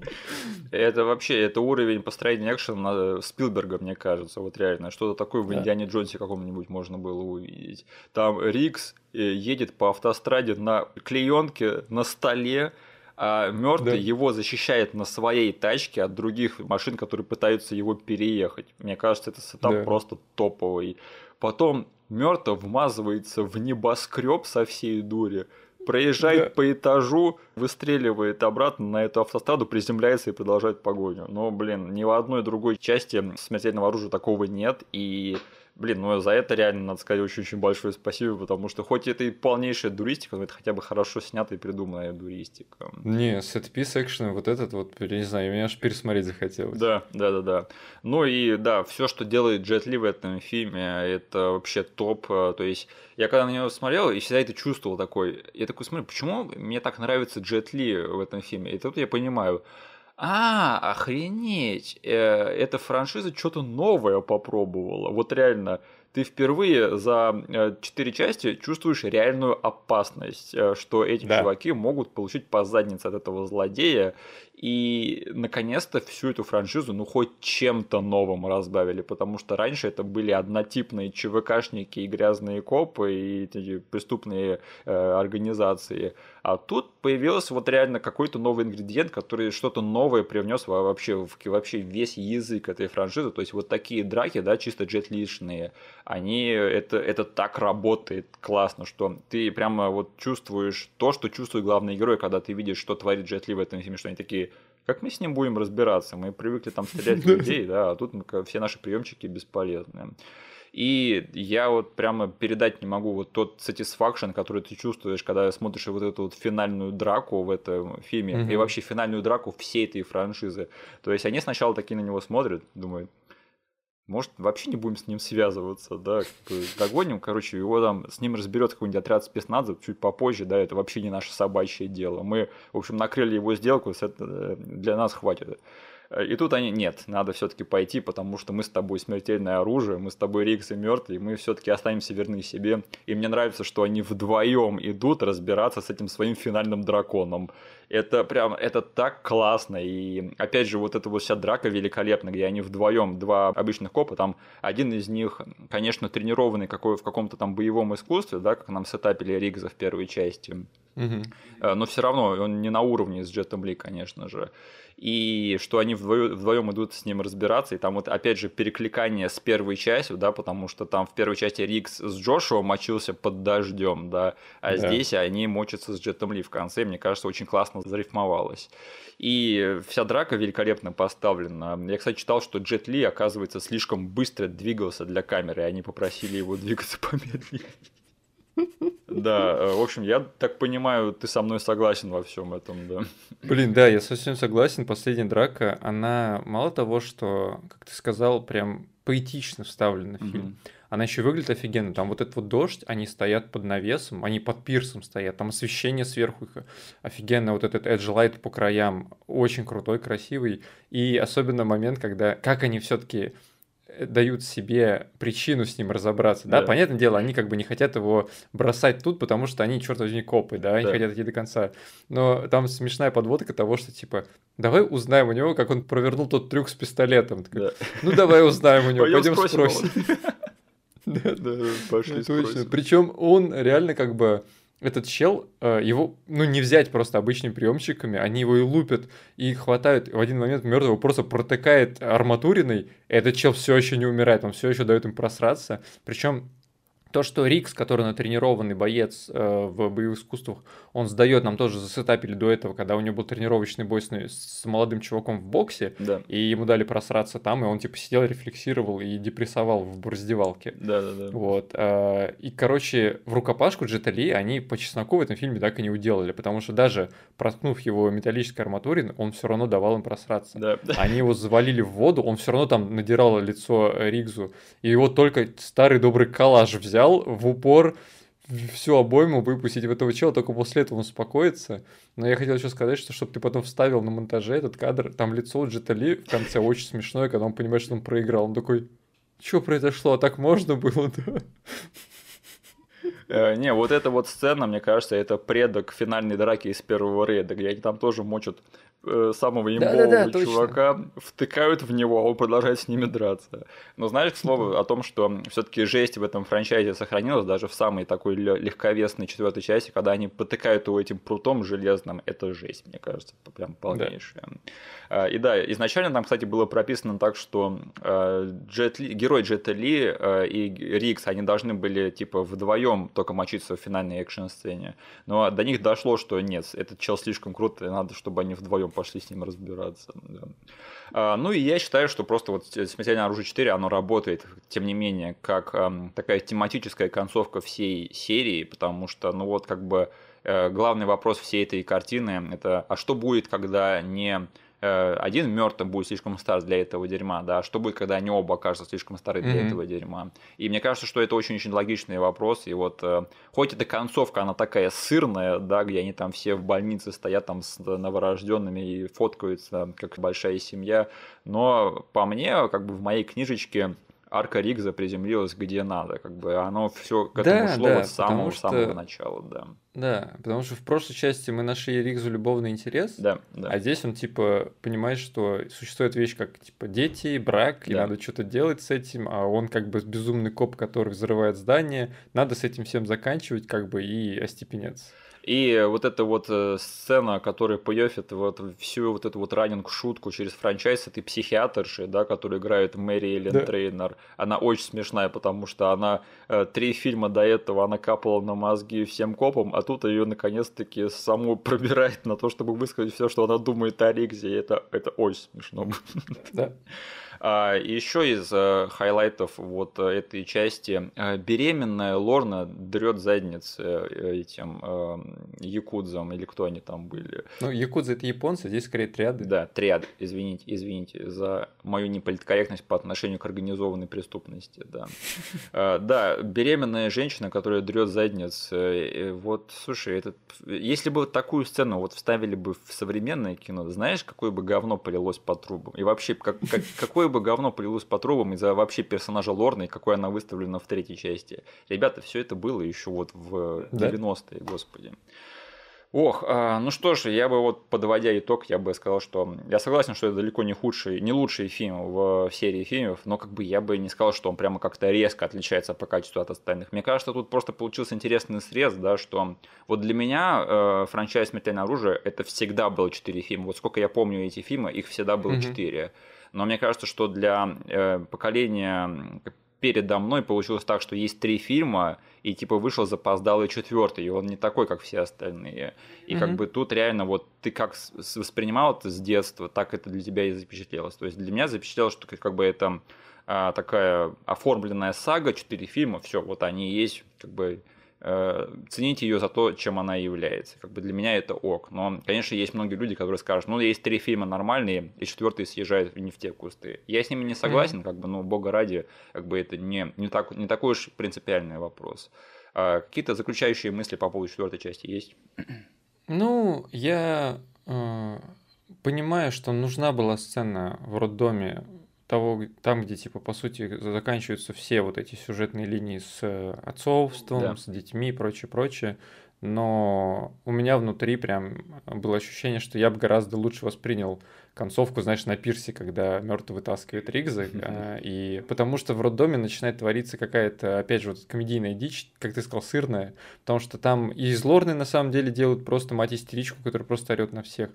Это вообще, это уровень построения экшена Спилберга, мне кажется, вот реально. Что-то такое в Индиане Джонсе каком-нибудь можно было увидеть. Там Рикс э, едет по автостраде на клеенке, на столе, а мертвый да. его защищает на своей тачке от других машин, которые пытаются его переехать. Мне кажется, это сетап да. просто топовый. Потом мертв вмазывается в небоскреб со всей дури, проезжает да. по этажу, выстреливает обратно на эту автостраду, приземляется и продолжает погоню. Но, блин, ни в одной другой части смертельного оружия такого нет, и блин, ну за это реально, надо сказать, очень-очень большое спасибо, потому что хоть это и полнейшая дуристика, но это хотя бы хорошо снятая и придуманная дуристика.
Не, сет-пис экшен, вот этот вот, я не знаю, меня аж пересмотреть захотелось.
Да, да, да, да. Ну и да, все, что делает Джет Ли в этом фильме, это вообще топ. То есть я когда на него смотрел, и всегда это чувствовал такой, я такой смотрю, почему мне так нравится Джет Ли в этом фильме? И тут я понимаю, а, охренеть, э, эта франшиза что-то новое попробовала. Вот реально, ты впервые за э, четыре части чувствуешь реальную опасность, э, что эти да. чуваки могут получить по заднице от этого злодея, и наконец-то всю эту франшизу, ну, хоть чем-то новым разбавили, потому что раньше это были однотипные ЧВКшники и грязные копы и эти преступные э, организации. А тут появился вот реально какой-то новый ингредиент, который что-то новое привнес вообще, в, вообще весь язык этой франшизы. То есть вот такие драки, да, чисто джетлишные, они, это, это так работает классно, что ты прямо вот чувствуешь то, что чувствует главный герой, когда ты видишь, что творит Джет Ли в этом фильме, что они такие, как мы с ним будем разбираться? Мы привыкли там стрелять в людей, да, а тут все наши приемчики бесполезные. И я вот прямо передать не могу вот тот satisfaction, который ты чувствуешь, когда смотришь вот эту вот финальную драку в этом фильме, mm-hmm. и вообще финальную драку всей этой франшизы. То есть они сначала такие на него смотрят, думают, может, вообще не будем с ним связываться, да, догоним, короче, его там, с ним разберется какой-нибудь отряд спецназа чуть попозже, да, это вообще не наше собачье дело. Мы, в общем, накрыли его сделку, э, для нас хватит. И тут они, нет, надо все-таки пойти, потому что мы с тобой смертельное оружие, мы с тобой Рикс и мертвый, мы все-таки останемся верны себе. И мне нравится, что они вдвоем идут разбираться с этим своим финальным драконом. Это прям, это так классно. И опять же, вот эта вот вся драка великолепна, где они вдвоем, два обычных копа, там один из них, конечно, тренированный какой, в каком-то там боевом искусстве, да, как нам сетапили Ригза в первой части. Угу. Но все равно он не на уровне с Джетом Ли, конечно же и что они вдвоем, вдвоем идут с ним разбираться, и там вот опять же перекликание с первой частью, да, потому что там в первой части Рикс с Джошуа мочился под дождем, да, а да. здесь они мочатся с Джетом Ли в конце, мне кажется, очень классно зарифмовалось. И вся драка великолепно поставлена. Я, кстати, читал, что Джет Ли, оказывается, слишком быстро двигался для камеры, и они попросили его двигаться помедленнее. Да, э, в общем, я так понимаю, ты со мной согласен во всем этом, да.
Блин, да, я совсем согласен. Последняя драка, она мало того, что, как ты сказал, прям поэтично вставлена в фильм. Mm-hmm. Она еще выглядит офигенно. Там вот этот вот дождь, они стоят под навесом, они под пирсом стоят. Там освещение сверху их офигенно. Вот этот Edge Light по краям очень крутой, красивый. И особенно момент, когда как они все-таки дают себе причину с ним разобраться, да, да, понятное дело, они как бы не хотят его бросать тут, потому что они, черт возьми, копы, да, они да. хотят идти до конца, но там смешная подводка того, что, типа, давай узнаем у него, как он провернул тот трюк с пистолетом, да. ну, давай узнаем у него, пойдем спросим. Да, да, пошли Точно, причем он реально как бы этот чел, э, его, ну, не взять просто обычными приемчиками, они его и лупят, и хватают, в один момент мертвого просто протыкает арматуриной, этот чел все еще не умирает, он все еще дает им просраться. Причем то, что Рикс, который натренированный боец э, в боевых искусствах, он сдает, нам тоже засетапили до этого, когда у него был тренировочный бой с, с молодым чуваком в боксе, да. и ему дали просраться там, и он типа сидел, рефлексировал и депрессовал в раздевалке.
Да, да, да.
Вот. Э, и, короче, в рукопашку Джетали они по чесноку в этом фильме так и не уделали, потому что даже проткнув его металлической арматурой, он все равно давал им просраться. Да. Они его завалили в воду, он все равно там надирал лицо Ригзу, и его только старый добрый калаш взял взял в упор всю обойму выпустить в этого чела, только после этого он успокоится. Но я хотел еще сказать, что чтобы ты потом вставил на монтаже этот кадр, там лицо у Джитали в конце очень смешное, когда он понимает, что он проиграл. Он такой, что произошло, а так можно было, да?
Э, не, вот эта вот сцена, мне кажется, это предок финальной драки из первого рейда, где они там тоже мочат э, самого имбового да, да, да, чувака, точно. втыкают в него, а он продолжает с ними драться. Но знаешь, к слову, о том, что все-таки жесть в этом франчайзе сохранилась даже в самой такой легковесной четвертой части, когда они потыкают его этим прутом железным, это жесть, мне кажется, прям полнейшая. Да. И да, изначально там, кстати, было прописано так, что э, Джет Ли, герой Джета Ли и Рикс, они должны были типа вдвоем только мочиться в финальной экшн-сцене. Но до них дошло, что нет, этот чел слишком крут, и надо, чтобы они вдвоем пошли с ним разбираться. Да. А, ну и я считаю, что просто вот «Смертельное оружие 4», оно работает, тем не менее, как эм, такая тематическая концовка всей серии, потому что, ну вот как бы э, главный вопрос всей этой картины – это а что будет, когда не один мертвым будет слишком стар для этого дерьма, да, что будет, когда они оба окажутся слишком стары для mm-hmm. этого дерьма. И мне кажется, что это очень-очень логичный вопрос, и вот э, хоть эта концовка, она такая сырная, да, где они там все в больнице стоят там с новорожденными и фоткаются, как большая семья, но по мне, как бы в моей книжечке арка Ригза приземлилась где надо, как бы оно все к этому да, шло да, вот с самого, что... самого начала, да.
Да, потому что в прошлой части мы нашли Ригзу любовный интерес,
да, да.
а здесь он типа понимает, что существует вещь как типа дети, брак, да. и надо что-то делать с этим, а он как бы безумный коп, который взрывает здание, надо с этим всем заканчивать как бы и остепеняться.
И вот эта вот э, сцена, которая pay off ит вот всю вот эту вот running шутку через franchise этой психиатрши, да, которая играет Мэри Эллен да. Трейнер, она очень смешная, потому что она э, три фильма до этого она капала на мозги всем копам, а тут ее наконец-таки саму пробирает на то, чтобы высказать все, что она думает о Ригзе, и это, это очень смешно.
Да.
А, еще из э, highlight ов вот э, этой части э, беременная Лорна дрет задницы этим якудзам или кто они там были.
Ну, якудзы это японцы, здесь скорее триады.
Да, триады, извините, извините за мою неполиткорректность по отношению к организованной преступности, да. Да, беременная женщина, которая дрет задниц, вот, слушай, этот, если бы такую сцену вот вставили бы в современное кино, знаешь, какое бы говно полилось по трубам? И вообще, как, как, какое бы говно полилось по трубам из-за вообще персонажа Лорны, какой она выставлена в третьей части. Ребята, все это было еще вот в 90-е, господи. Ох, а, ну что ж, я бы вот подводя итог, я бы сказал, что я согласен, что это далеко не худший, не лучший фильм в серии фильмов, но как бы я бы не сказал, что он прямо как-то резко отличается по качеству от остальных. Мне кажется, тут просто получился интересный срез, да, что вот для меня э, франчайз «Смертельное оружие» это всегда было четыре фильма. Вот сколько я помню эти фильмы, их всегда было четыре. Mm-hmm. Но мне кажется, что для э, поколения передо мной получилось так, что есть три фильма, и типа вышел запоздалый четвертый, и он не такой, как все остальные. И mm-hmm. как бы тут реально вот ты как воспринимал это с детства, так это для тебя и запечатлелось. То есть для меня запечатлелось, что как бы это а, такая оформленная сага, четыре фильма, все, вот они есть, как бы ценить ее за то, чем она является. Как бы для меня это ок. Но, конечно, есть многие люди, которые скажут, ну, есть три фильма нормальные, и четвертый съезжает не в те кусты. Я с ними не согласен, mm-hmm. как бы, ну, бога ради, как бы это не, не, так, не такой уж принципиальный вопрос. А какие-то заключающие мысли по поводу четвертой части есть?
Ну, я э, понимаю, что нужна была сцена в роддоме того, там, где, типа, по сути, заканчиваются все вот эти сюжетные линии с э, отцовством, да. с детьми и прочее, прочее. Но у меня внутри прям было ощущение, что я бы гораздо лучше воспринял концовку, знаешь, на пирсе, когда мертвый вытаскивает Ригза, а, и потому что в роддоме начинает твориться какая-то, опять же, вот комедийная дичь, как ты сказал, сырная, потому что там и из Лорны на самом деле делают просто мать-истеричку, которая просто орет на всех.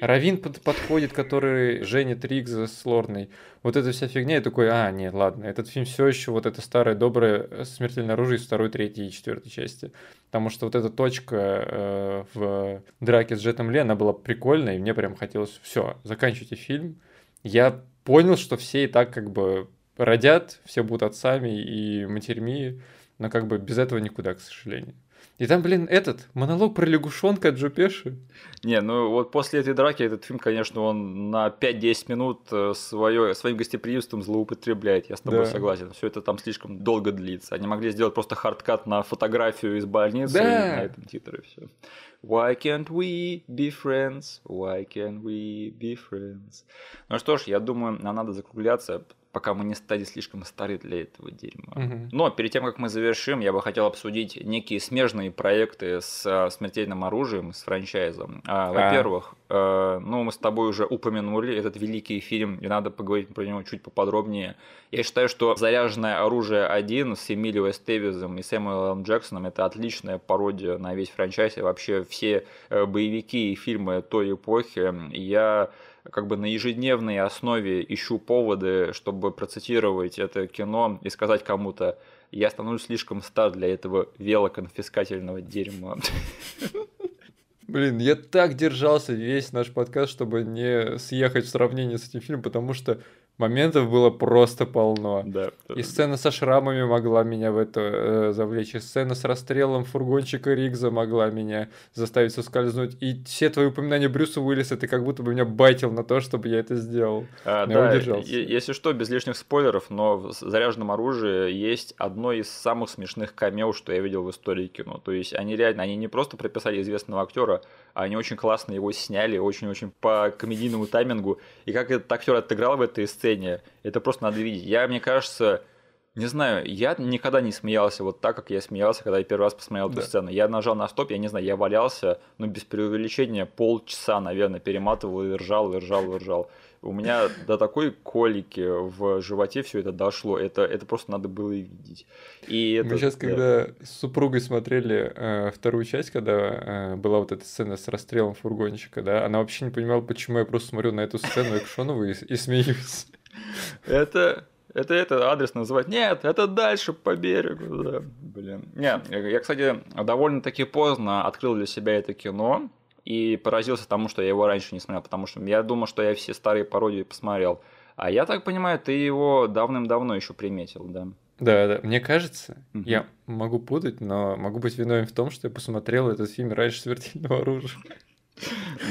Равин под, подходит, который женит Ригза с Лорной. Вот эта вся фигня, я такой, а, нет, ладно, этот фильм все еще вот это старое доброе смертельное оружие из второй, третьей и четвертой части. Потому что вот эта точка э, в драке с Джетом Ли, она была прикольная, и мне прям хотелось, все, заканчивайте фильм. Я понял, что все и так как бы родят, все будут отцами и матерьми, но как бы без этого никуда, к сожалению. И там, блин, этот монолог про лягушонка Джо Пеши.
Не, ну вот после этой драки этот фильм, конечно, он на 5-10 минут э, свое, своим гостеприимством злоупотребляет. Я с тобой да. согласен. Все это там слишком долго длится. Они могли сделать просто хардкат на фотографию из больницы да. и на этом титры все. Why can't we be friends? Why can't we be friends? Ну что ж, я думаю, нам надо закругляться пока мы не стали слишком стары для этого дерьма. Угу. Но перед тем, как мы завершим, я бы хотел обсудить некие смежные проекты с а, смертельным оружием, с франчайзом. А, во-первых, а. ну, мы с тобой уже упомянули этот великий фильм, и надо поговорить про него чуть поподробнее. Я считаю, что «Заряженное оружие 1» с Эмилио Эстевизом и Сэмюэлом Джексоном – это отличная пародия на весь франчайз и вообще все э, боевики и фильмы той эпохи. Я как бы на ежедневной основе ищу поводы, чтобы процитировать это кино и сказать кому-то, я становлюсь слишком стар для этого велоконфискательного дерьма.
Блин, я так держался весь наш подкаст, чтобы не съехать в сравнении с этим фильмом, потому что моментов было просто полно.
Да.
И сцена со шрамами могла меня в это э, завлечь, и сцена с расстрелом фургончика Ригза могла меня заставить соскользнуть. И все твои упоминания Брюса Уиллиса, ты как будто бы меня байтил на то, чтобы я это сделал.
А,
я
да,
удержался.
если что, без лишних спойлеров, но в заряженном оружии есть одно из самых смешных камео, что я видел в истории кино. То есть они реально, они не просто прописали известного актера, а они очень классно его сняли, очень-очень по комедийному таймингу. И как этот актер отыграл в этой сцене, это просто надо видеть. Я, мне кажется, не знаю, я никогда не смеялся вот так, как я смеялся, когда я первый раз посмотрел эту
Да.
сцену. Я нажал на стоп, я не знаю, я валялся, ну, без преувеличения, полчаса, наверное, перематывал и ржал, и ржал, и ржал. У меня до такой колики в животе все это дошло. Это, это просто надо было и видеть. И это,
Мы сейчас,
да.
когда с супругой смотрели э, вторую часть, когда э, была вот эта сцена с расстрелом фургончика, да, она вообще не понимала, почему я просто смотрю на эту сцену экшонову и, и смеюсь.
Это, это, это адрес называть. Нет, это дальше по берегу. Да. Блин. Не, я, кстати, довольно-таки поздно открыл для себя это кино и поразился тому, что я его раньше не смотрел, потому что я думал, что я все старые пародии посмотрел. А я так понимаю, ты его давным-давно еще приметил, да?
Да, да. Мне кажется,
Мгм.
я могу путать, но могу быть виновен в том, что я посмотрел этот фильм раньше смертельного оружия.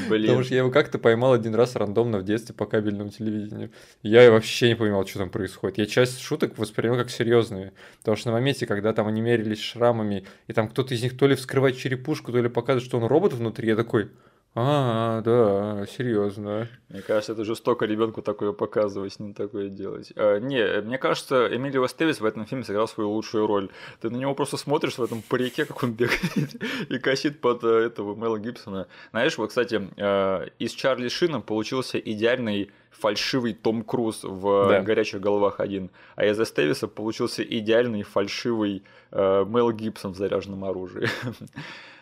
Блин.
Потому что я его как-то поймал один раз рандомно в детстве по кабельному телевидению. Я вообще не понимал, что там происходит. Я часть шуток воспринимал как серьезные. Потому что на моменте, когда там они мерились шрамами, и там кто-то из них то ли вскрывает черепушку, то ли показывает, что он робот внутри, я такой, а, да, серьезно.
Мне кажется, это жестоко ребенку такое показывать, с ним такое делать. А, не, мне кажется, Эмилио Стевис в этом фильме сыграл свою лучшую роль. Ты на него просто смотришь в этом парике, как он бегает и косит под э, этого Мэла Гибсона. Знаешь, вот, кстати, э, из Чарли Шина получился идеальный фальшивый Том Круз в
Да.
«Горячих головах один», а из Стевиса получился идеальный фальшивый э, Мел Гибсон в «Заряженном оружии».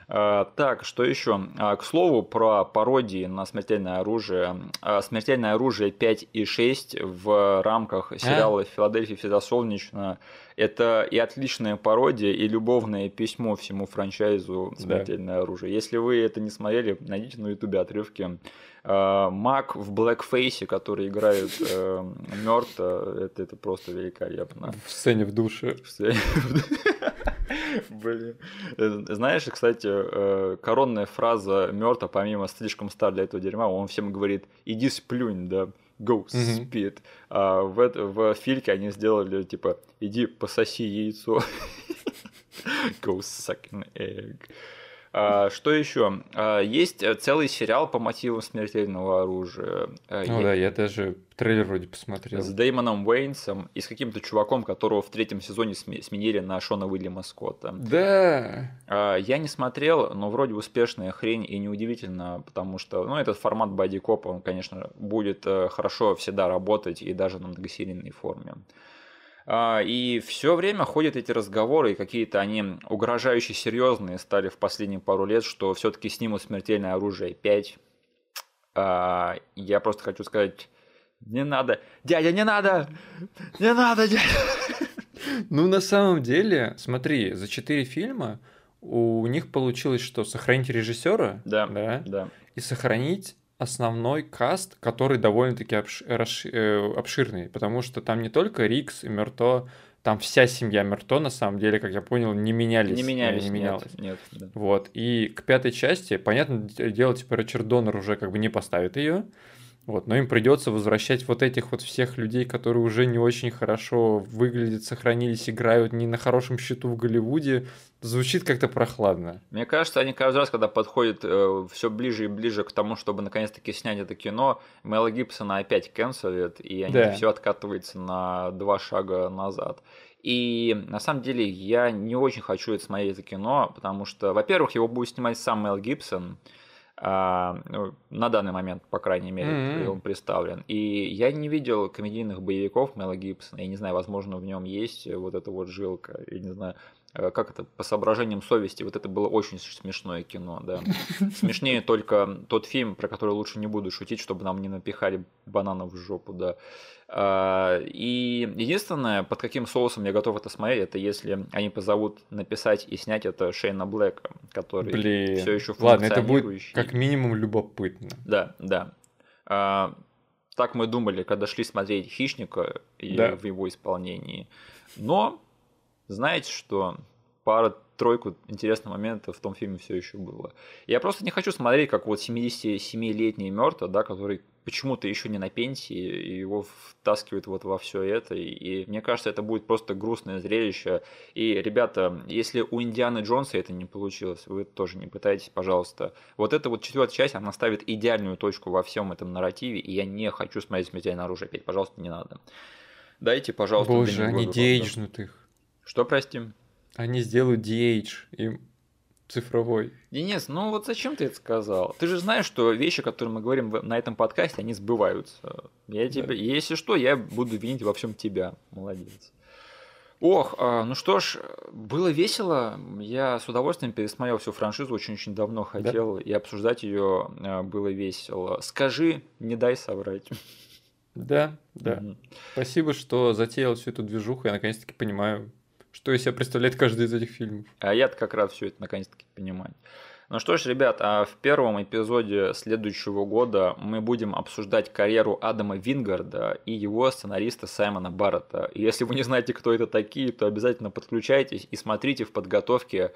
А, Так, что еще? А, К слову, про пародии на смертельное оружие. А, Смертельное оружие 5 и 6 в рамках сериала Филадельфия всегда солнечно. Это и отличная пародия, и любовное письмо всему франчайзу Смертельное оружие. Если вы это не смотрели, найдите на ютубе отрывки. А, Мак в блэкфейсе, который играет Мёрта, это, это просто великолепно.
В сцене в душе.
Все. Блин. Э, Знаешь, кстати, э, коронная фраза Мёрта, помимо слишком стар для этого дерьма, он всем говорит, иди сплюнь, да, go spit. А в, в фильке они сделали, типа, иди пососи яйцо. Go suck an egg. А, что еще? есть э, целый сериал по мотивам смертельного оружия. А,
Ну да, я даже трейлер вроде посмотрел.
с Дэймоном Уэйнсом и с каким-то чуваком, которого в третьем сезоне сме- сменили на Шона Уильяма Скотта.
Да.
А, Я не смотрел, но вроде успешная хрень и неудивительно, потому что, ну, этот формат бодикопа, он, конечно, будет э, хорошо всегда работать и даже на многосерийной форме. А, И все время ходят эти разговоры, и какие-то они угрожающе серьезные стали в последние пару лет, что все-таки снимут смертельное оружие 5. А, Я просто хочу сказать, не надо, дядя, не надо, не надо, дядя.
Ну, на самом деле, смотри, за четыре фильма у них получилось, что сохранить режиссера,
Да.
да,
Да.
и сохранить основной каст, который довольно-таки обш- расш- э, обширный, потому что там не только Рикс и Мерто, там вся семья Мерто, на самом деле, как я понял, не менялись.
Не менялись,
Не
нет,
менялось.
нет, да.
Вот, и к пятой части, понятное дело, типа Ричард Доннер уже как бы не поставит ее, вот, но им придется возвращать вот этих вот всех людей, которые уже не очень хорошо выглядят, сохранились, играют не на хорошем счету в Голливуде. Звучит как-то прохладно.
Мне кажется, они каждый раз, когда подходят все ближе и ближе к тому, чтобы наконец-таки снять это кино, Мэла Гибсона опять канцелят, и они
Да.
все откатывается на два шага назад. И на самом деле я не очень хочу это смотреть это кино, потому что, во-первых, его будет снимать сам Мел Гибсон, а, ну, на данный момент, по крайней мере,
Мгм.
он представлен. И я не видел комедийных боевиков Мела Гибсона, я не знаю, возможно, в нем есть вот эта вот жилка, я не знаю. Э, как это, по соображениям совести, вот это было очень смешное кино, да. Смешнее только тот фильм, про который лучше не буду шутить, чтобы нам не напихали бананов в жопу, да. А, и единственное, под каким соусом я готов это смотреть, это если они позовут написать и снять это Шейна Блэка, который
Блин.
все еще
Ладно, это будет как минимум любопытно.
Да, да. А, так мы думали, когда шли смотреть «Хищника» и да. в его исполнении. Но знаете что? Пара-тройку интересных моментов в том фильме все еще было. Я просто не хочу смотреть, как вот 77-летний мертвый, да, который почему-то еще не на пенсии, и его втаскивают вот во все это. И мне кажется, это будет просто грустное зрелище. И, ребята, если у Индианы Джонса это не получилось, вы тоже не пытайтесь, пожалуйста. Вот эта вот четвертая часть, она ставит идеальную точку во всем этом нарративе, и я не хочу смотреть «Смертельное оружие» опять. Пожалуйста, не надо. Дайте, пожалуйста,
Боже, они деэйджнут их.
Что, прости?
Они сделают DH, им цифровой.
Денис, ну вот зачем ты это сказал? Ты же знаешь, что вещи, которые мы говорим на этом подкасте, они сбываются. Я тебе, да. если что, я буду винить во всем тебя. Молодец. Ох, а, ну что ж, было весело. Я с удовольствием пересмотрел всю франшизу, очень-очень давно хотел, да? и обсуждать ее а, было весело. Скажи, не дай соврать.
Да, да. Спасибо, что затеял всю эту движуху. Я наконец-таки понимаю, что из себя представляет каждый из этих фильмов.
А я-то как раз все это наконец-таки понимаю. Ну что ж, ребят, а в первом эпизоде следующего года мы будем обсуждать карьеру Адама Вингарда и его сценариста Саймона Баррета. И если вы не знаете, кто это такие, то обязательно подключайтесь и смотрите в подготовке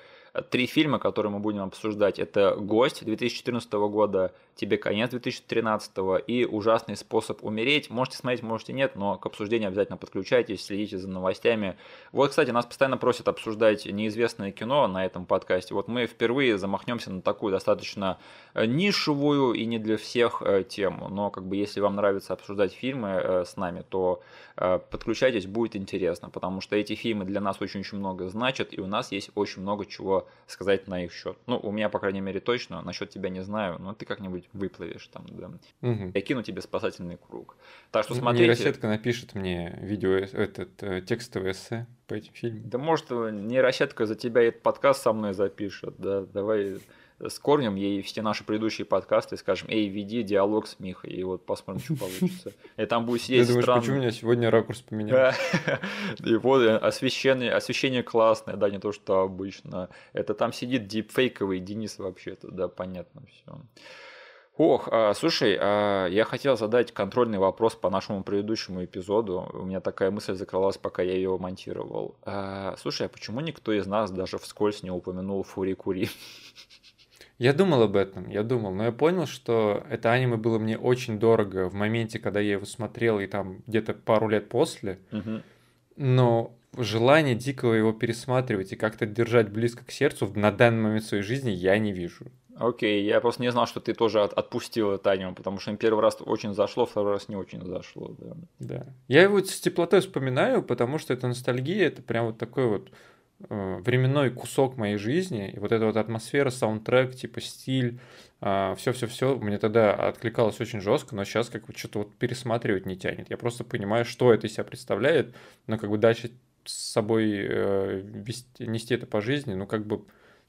три фильма, которые мы будем обсуждать. Это «Гость» 2014 года, «Тебе конец» 2013 и «Ужасный способ умереть». Можете смотреть, можете нет, но к обсуждению обязательно подключайтесь, следите за новостями. Вот, кстати, нас постоянно просят обсуждать неизвестное кино на этом подкасте. Вот мы впервые замахнемся на такую достаточно э, нишевую и не для всех э, тему. Но как бы если вам нравится обсуждать фильмы э, с нами, то подключайтесь, будет интересно, потому что эти фильмы для нас очень-очень много значат, и у нас есть очень много чего сказать на их счет. Ну, у меня, по крайней мере, точно, насчет тебя не знаю, но ты как-нибудь выплывешь там, да. Угу. Я кину тебе спасательный круг. Так что смотрите.
Нейросетка напишет мне видео, этот э, текстовый эссе по этим фильмам.
Да может, нейросетка за тебя этот подкаст со мной запишет, да, давай скорнем ей все наши предыдущие подкасты и скажем, эй, веди диалог с Михой, и вот посмотрим, что получится. И там будет сидеть
Ты думаешь, почему у меня сегодня ракурс поменялся?
И вот освещение, освещение классное, да, не то, что обычно. Это там сидит дипфейковый Денис вообще-то, да, понятно все. Ох, а, слушай, а, я хотел задать контрольный вопрос по нашему предыдущему эпизоду. У меня такая мысль закралась, пока я ее монтировал. А, слушай, а почему никто из нас даже вскользь не упомянул Фури-Кури?
Я думал об этом, я думал, но я понял, что это аниме было мне очень дорого в моменте, когда я его смотрел, и там где-то пару лет после. Угу. Но желание дикого его пересматривать и как-то держать близко к сердцу на данный момент своей жизни я не вижу.
Окей, я просто не знал, что ты тоже от, отпустил это аниме, потому что им первый раз очень зашло, второй раз не очень зашло. Да.
да. Я его с теплотой вспоминаю, потому что это ностальгия, это прям вот такой вот временной кусок моей жизни, и вот эта вот атмосфера, саундтрек, типа стиль, все-все-все, мне тогда откликалось очень жестко, но сейчас как бы что-то вот пересматривать не тянет. Я просто понимаю, что это из себя представляет, но как бы дальше с собой э, вести, нести это по жизни, ну как бы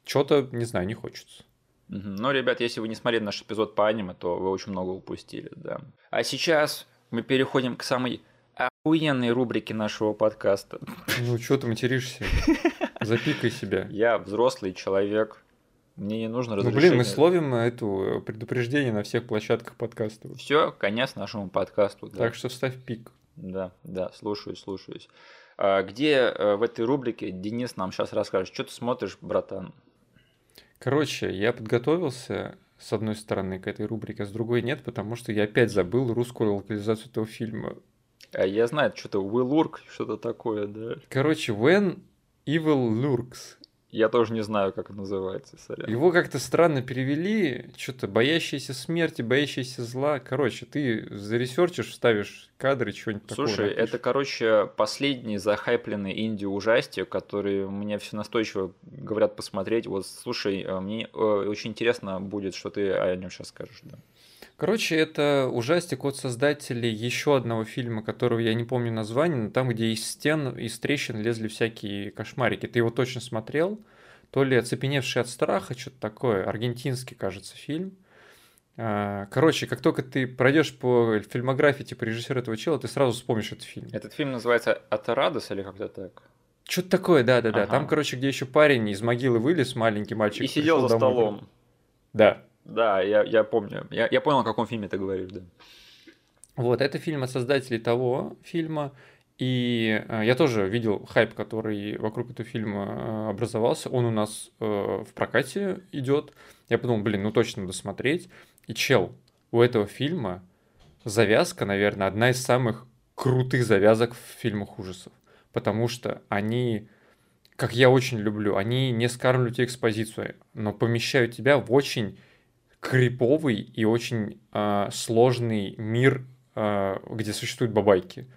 что-то, не знаю, не хочется.
Ну, ребят, если вы не смотрели наш эпизод по аниме, то вы очень много упустили, да. А сейчас мы переходим к самой охуенной рубрике нашего подкаста.
Ну, что ты материшься? Запикай себя.
Я взрослый человек. Мне не нужно
разрешение. Ну, блин, мы словим эту предупреждение на всех площадках подкаста.
Все, конец нашему подкасту.
Да. Так что вставь пик.
Да, да, слушаюсь, слушаюсь. А где э, в этой рубрике Денис нам сейчас расскажет, что ты смотришь, братан?
Короче, я подготовился с одной стороны к этой рубрике, а с другой нет, потому что я опять забыл русскую локализацию этого фильма.
А я знаю, что-то Lurk, что-то такое, да.
Короче, When Evil Lurks.
Я тоже не знаю, как это называется, сорян.
Его как-то странно перевели, что-то боящийся смерти, боящийся зла. Короче, ты заресерчишь, вставишь кадры, что-нибудь
такое. Слушай, напишешь. это, короче, последний захайпленный инди-ужастик, который мне все настойчиво говорят посмотреть. Вот, слушай, э, мне э, очень интересно будет, что ты о нем сейчас скажешь, да.
Короче, это ужастик от создателей еще одного фильма, которого я не помню название, но там, где из стен, из трещин лезли всякие кошмарики. Ты его точно смотрел? То ли «Оцепеневший от страха», что-то такое. Аргентинский, кажется, фильм. А, короче, как только ты пройдешь по фильмографии типа режиссера этого чела, ты сразу вспомнишь этот фильм.
Этот фильм называется «Атарадос» или как-то так?
Что-то такое, да-да-да. Ага. Там, короче, где еще парень из могилы вылез, маленький мальчик.
И сидел за домой. столом.
Да.
Да, я, я помню. Я, я понял, о каком фильме ты говоришь, да.
Вот, это фильм от создателей того фильма. И э, я тоже видел хайп, который вокруг этого фильма э, образовался. Он у нас э, в прокате идет. Я подумал, блин, ну точно надо смотреть. И чел, у этого фильма завязка, наверное, одна из самых крутых завязок в фильмах ужасов. Потому что они, как я очень люблю, они не скармливают тебе экспозицию, но помещают тебя в очень криповый и очень э, сложный мир, э, где существуют бабайки.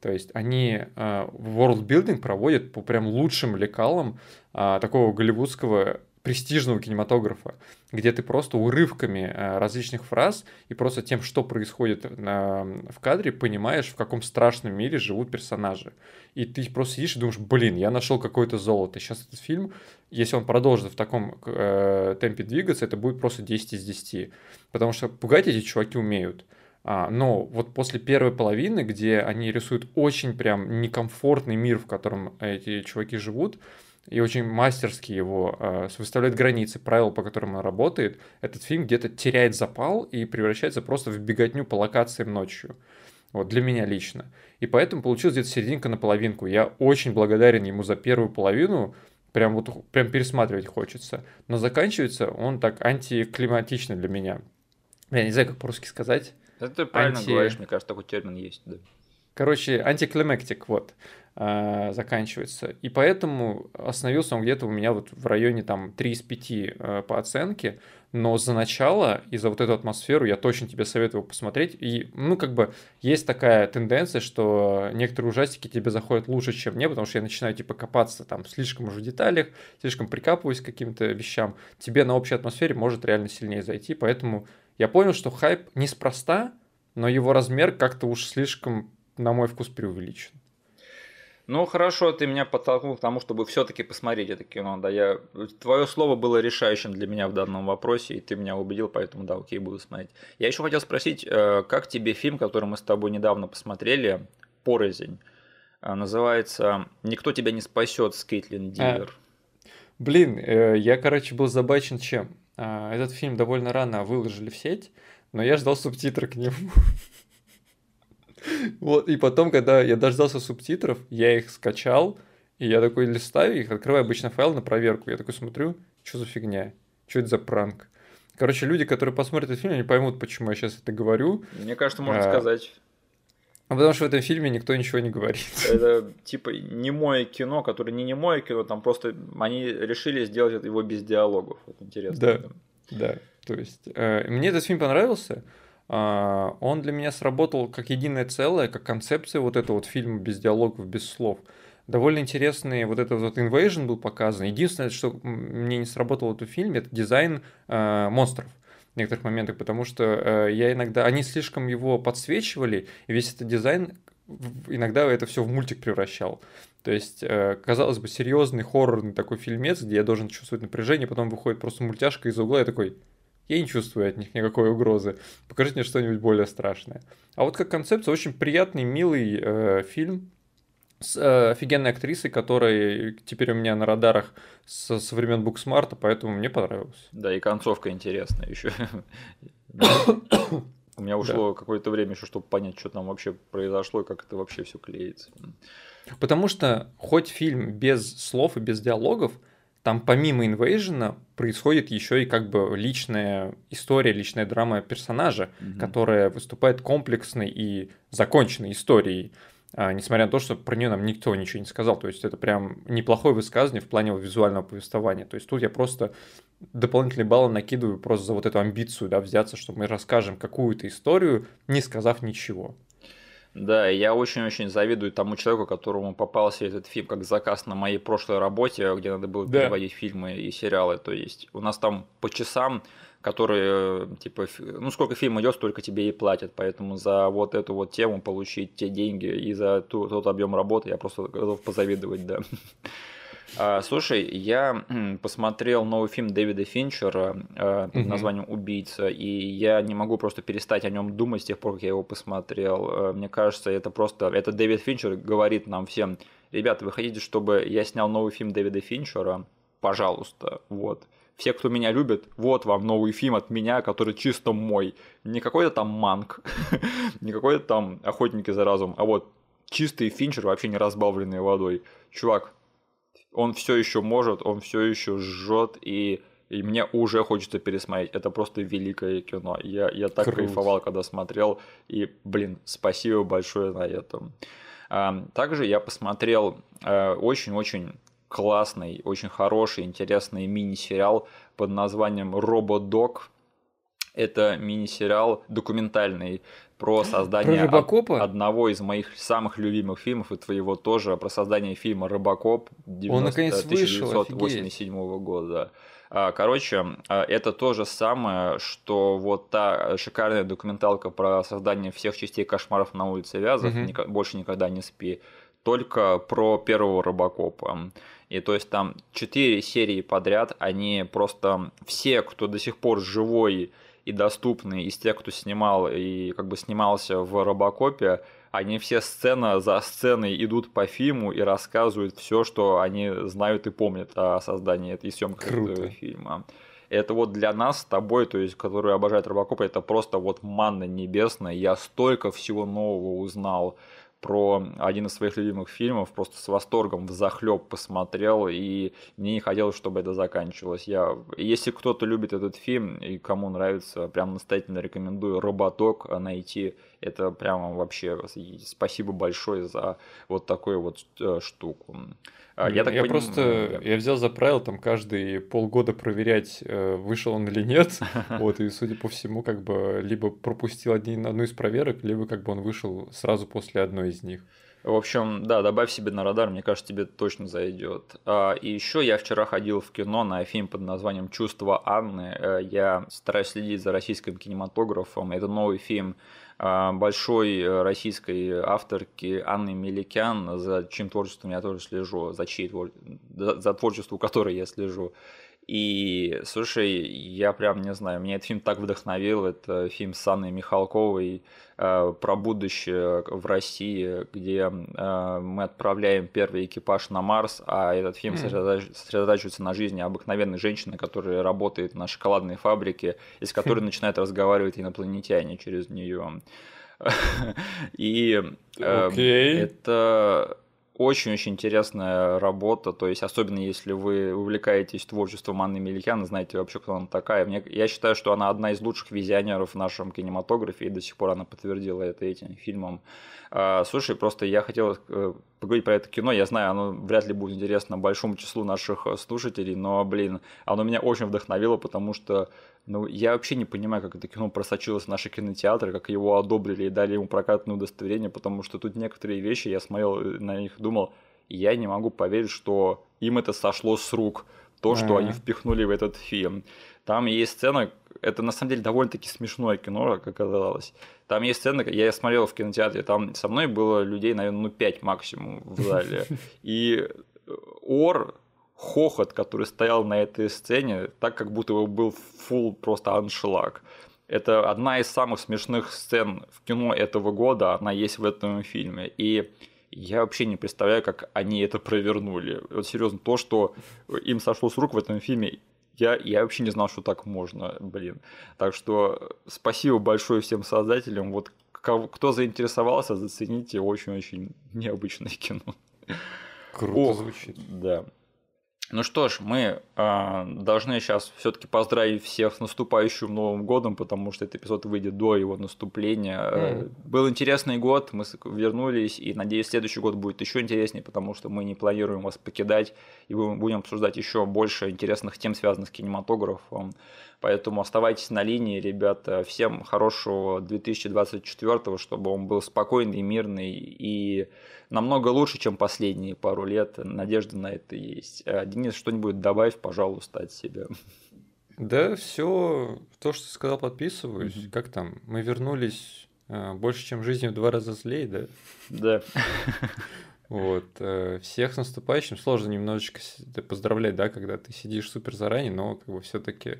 То есть они э, world building проводят по прям лучшим лекалам э, такого голливудского престижного кинематографа, где ты просто урывками э, различных фраз и просто тем, что происходит в кадре, понимаешь, в каком страшном мире живут персонажи. И ты просто сидишь и думаешь, блин, я нашел какое-то золото. Сейчас этот фильм, если он продолжит в таком э, темпе двигаться, это будет просто 10 из 10. Потому что пугать эти чуваки умеют. А, но вот после первой половины, где они рисуют очень прям некомфортный мир, в котором эти чуваки живут, и очень мастерски его э, выставляет границы, правила, по которым он работает, этот фильм где-то теряет запал и превращается просто в беготню по локациям ночью. Вот, для меня лично. И поэтому получилось где-то серединка на половинку. Я очень благодарен ему за первую половину, прям вот прям пересматривать хочется. Но заканчивается он так антиклиматично для меня. Я не знаю, как по-русски сказать.
Это ты правильно Анти... говоришь, мне кажется, такой термин есть, да.
Короче, антиклимактик, вот. Э, заканчивается. И поэтому остановился он где-то у меня вот в районе там 3 из 5 э, по оценке, но за начало и за вот эту атмосферу я точно тебе советую посмотреть. И, ну, как бы, есть такая тенденция, что некоторые ужастики тебе заходят лучше, чем мне, потому что я начинаю, типа, копаться там слишком уже в деталях, слишком прикапываюсь к каким-то вещам. Тебе на общей атмосфере может реально сильнее зайти, поэтому я понял, что хайп неспроста, но его размер как-то уж слишком, на мой вкус, преувеличен.
Ну хорошо, ты меня подтолкнул к тому, чтобы все-таки посмотреть это кино. Да, я твое слово было решающим для меня в данном вопросе, и ты меня убедил, поэтому да, окей, буду смотреть. Я еще хотел спросить, э, как тебе фильм, который мы с тобой недавно посмотрели, Порознь, э, называется "Никто тебя не спасет" с Кейтлин Дивер.
А, блин, э, я короче был забачен чем. А, этот фильм довольно рано выложили в сеть, но я ждал субтитры к нему. Вот, и потом, когда я дождался субтитров, я их скачал, и я такой листаю их, открываю обычно файл на проверку. Я такой смотрю, что за фигня, что это за пранк. Короче, люди, которые посмотрят этот фильм, они поймут, почему я сейчас это говорю.
Мне кажется, можно а, сказать.
Потому что в этом фильме никто ничего не говорит.
Это типа немое кино, которое не немое кино, там просто они решили сделать его без диалогов. Вот интересно.
Да, да. То есть э, мне этот фильм понравился. А, он для меня сработал как единое целое, как концепция вот этого вот фильма без диалогов, без слов. Довольно интересный вот этот вот invasion был показан. Единственное, что мне не сработало в этом фильме, это дизайн э, монстров в некоторых моментах, потому что э, я иногда, они слишком его подсвечивали, и весь этот дизайн иногда это все в мультик превращал. То есть, э, казалось бы, серьезный хоррорный такой фильмец, где я должен чувствовать напряжение, потом выходит просто мультяшка из угла, и такой, я не чувствую от них никакой угрозы. Покажите мне что-нибудь более страшное. А вот как концепция, очень приятный, милый э, фильм с э, офигенной актрисой, которая теперь у меня на радарах со, со времен Booksmart а, поэтому мне понравилось.
Да, и концовка интересная еще. У меня ушло какое-то время еще, чтобы понять, что там вообще произошло и как это вообще все клеится.
Потому что хоть фильм без слов и без диалогов, там помимо инвейжена происходит еще и как бы личная история, личная драма персонажа, mm-hmm. которая выступает комплексной и законченной историей. А, несмотря на то, что про нее нам никто ничего не сказал. То есть это прям неплохое высказывание в плане визуального повествования. То есть тут я просто дополнительные баллы накидываю просто за вот эту амбицию, да, взяться, что мы расскажем какую-то историю, не сказав ничего.
Да, я очень-очень завидую тому человеку, которому попался этот фильм как заказ на моей прошлой работе, где надо было да. переводить фильмы и сериалы. То есть у нас там по часам, которые, типа, ну сколько фильм идет, столько тебе и платят. Поэтому за вот эту вот тему получить те деньги и за тот, тот объем работы я просто готов позавидовать, да. А, слушай, я посмотрел новый фильм Дэвида Финчера э, под названием «Убийца», и я не могу просто перестать о нем думать с тех пор, как я его посмотрел. Э, мне кажется, это просто... Это Дэвид Финчер говорит нам всем, ребята, вы хотите, чтобы я снял новый фильм Дэвида Финчера? Пожалуйста, вот. Все, кто меня любит, вот вам новый фильм от меня, который чисто мой. Не какой-то там манк, не какой-то там охотники за разум, а вот чистый Финчер, вообще не разбавленный водой. Чувак, он все еще может, он все еще жжет, и, и мне уже хочется пересмотреть. Это просто великое кино. Я, я так Круто. кайфовал, когда смотрел, и, блин, спасибо большое на этом. Также я посмотрел э, очень-очень классный, очень хороший, интересный мини-сериал под названием «Рободок». Это мини-сериал документальный про создание
про
одного из моих самых любимых фильмов, и твоего тоже, про создание фильма «Робокоп» 90... Он, наконец, 1987 вышел, года. А, короче, а, это то же самое, что вот та шикарная документалка про создание всех частей кошмаров на улице Вязов, угу. больше никогда не спи, только про первого Робокопа. И то есть там четыре серии подряд, они просто все, кто до сих пор живой и доступны из тех, кто снимал и как бы снимался в Робокопе, они все сцена за сценой идут по фильму и рассказывают все, что они знают и помнят о создании этой съемки этого фильма. Это вот для нас с тобой, то есть, которые обожают Робокопа, это просто вот манна небесная. Я столько всего нового узнал про один из своих любимых фильмов, просто с восторгом в захлеб посмотрел, и мне не хотелось, чтобы это заканчивалось. Я, если кто-то любит этот фильм и кому нравится, прям настоятельно рекомендую «Роботок» найти. Это прямо вообще спасибо большое за вот такую вот э, штуку.
А, я, так я поним... просто я взял за правило там каждые полгода проверять, э, вышел он или нет. Вот, и судя по всему, как бы либо пропустил один, одну из проверок, либо как бы он вышел сразу после одной из них.
В общем, да, добавь себе на радар, мне кажется, тебе точно зайдет. А, и еще я вчера ходил в кино на фильм под названием Чувство Анны. Э, я стараюсь следить за российским кинематографом. Это новый фильм большой э, российской авторки Анны Меликян, за чьим творчеством я тоже слежу, за, чьей, за творчеством которой я слежу. И, слушай, я прям не знаю, меня этот фильм так вдохновил. Это фильм с Анной Михалковой э, про будущее в России, где э, мы отправляем первый экипаж на Марс, а этот фильм mm. сосредотачивается на жизни обыкновенной женщины, которая работает на шоколадной фабрике, из которой начинают разговаривать инопланетяне через нее. И э, это очень-очень интересная работа, то есть особенно если вы увлекаетесь творчеством Анны Меликян, знаете вообще, кто она такая. Мне, я считаю, что она одна из лучших визионеров в нашем кинематографе, и до сих пор она подтвердила это этим фильмом. А, слушай, просто я хотел э, поговорить про это кино. Я знаю, оно вряд ли будет интересно большому числу наших э, слушателей, но, блин, оно меня очень вдохновило, потому что ну, я вообще не понимаю, как это кино просочилось в наши кинотеатры, как его одобрили и дали ему прокатное удостоверение, потому что тут некоторые вещи, я смотрел э, на них, думал, я не могу поверить, что им это сошло с рук, то, что А-а-а. они впихнули в этот фильм. Там есть сцена, это на самом деле довольно-таки смешное кино, как оказалось. Там есть сцена, я смотрел в кинотеатре, там со мной было людей, наверное, ну, 5 максимум в зале. И Ор, хохот, который стоял на этой сцене, так как будто бы был фул просто аншлаг. Это одна из самых смешных сцен в кино этого года, она есть в этом фильме. И я вообще не представляю, как они это провернули. Вот серьезно, то, что им сошло с рук в этом фильме, я, я вообще не знал, что так можно, блин. Так что спасибо большое всем создателям. Вот кто заинтересовался, зацените очень-очень необычное кино.
Круто Ох, звучит.
Да. Ну что ж, мы э, должны сейчас все-таки поздравить всех с наступающим Новым годом, потому что этот эпизод выйдет до его наступления. Mm. Был интересный год, мы вернулись, и надеюсь, следующий год будет еще интереснее, потому что мы не планируем вас покидать, и будем обсуждать еще больше интересных тем, связанных с кинематографом. Поэтому оставайтесь на линии, ребята. Всем хорошего 2024, чтобы он был спокойный, мирный и намного лучше, чем последние пару лет. Надежда на это есть. А, Денис, что-нибудь добавь, пожалуйста, от себя.
Да, все, то, что ты сказал, подписываюсь. Mm-hmm. Как там? Мы вернулись э, больше, чем жизнью в два раза злее, да?
Да.
Вот. Э, всех с наступающим. Сложно немножечко поздравлять, да, когда ты сидишь супер заранее, но как бы все-таки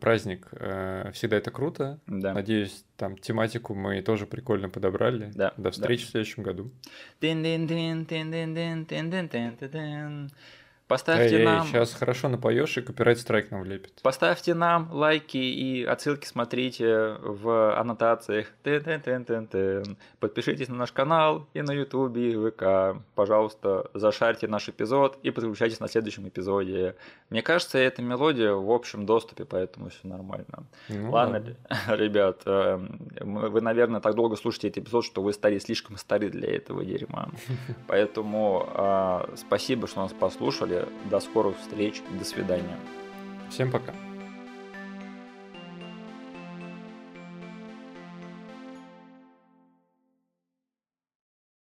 праздник. Э, всегда это круто. Да. Надеюсь, там тематику мы тоже прикольно подобрали. Да. До встречи да. в следующем году. Поставьте эй, нам... Сейчас хорошо напоешь и копирайт страйк нам влепит.
Поставьте нам лайки и отсылки смотрите в аннотациях. Тын-тын-тын-тын-тын. Подпишитесь на наш канал и на ютубе, и ВК. Пожалуйста, зашарьте наш эпизод и подключайтесь на следующем эпизоде. Мне кажется, эта мелодия в общем доступе, поэтому все нормально. Ну, Ладно, да. ребят, эм, вы, наверное, так долго слушаете этот эпизод, что вы стали слишком стары для этого дерьма. Поэтому а, спасибо, что нас послушали. До скорых встреч. До свидания.
Всем пока.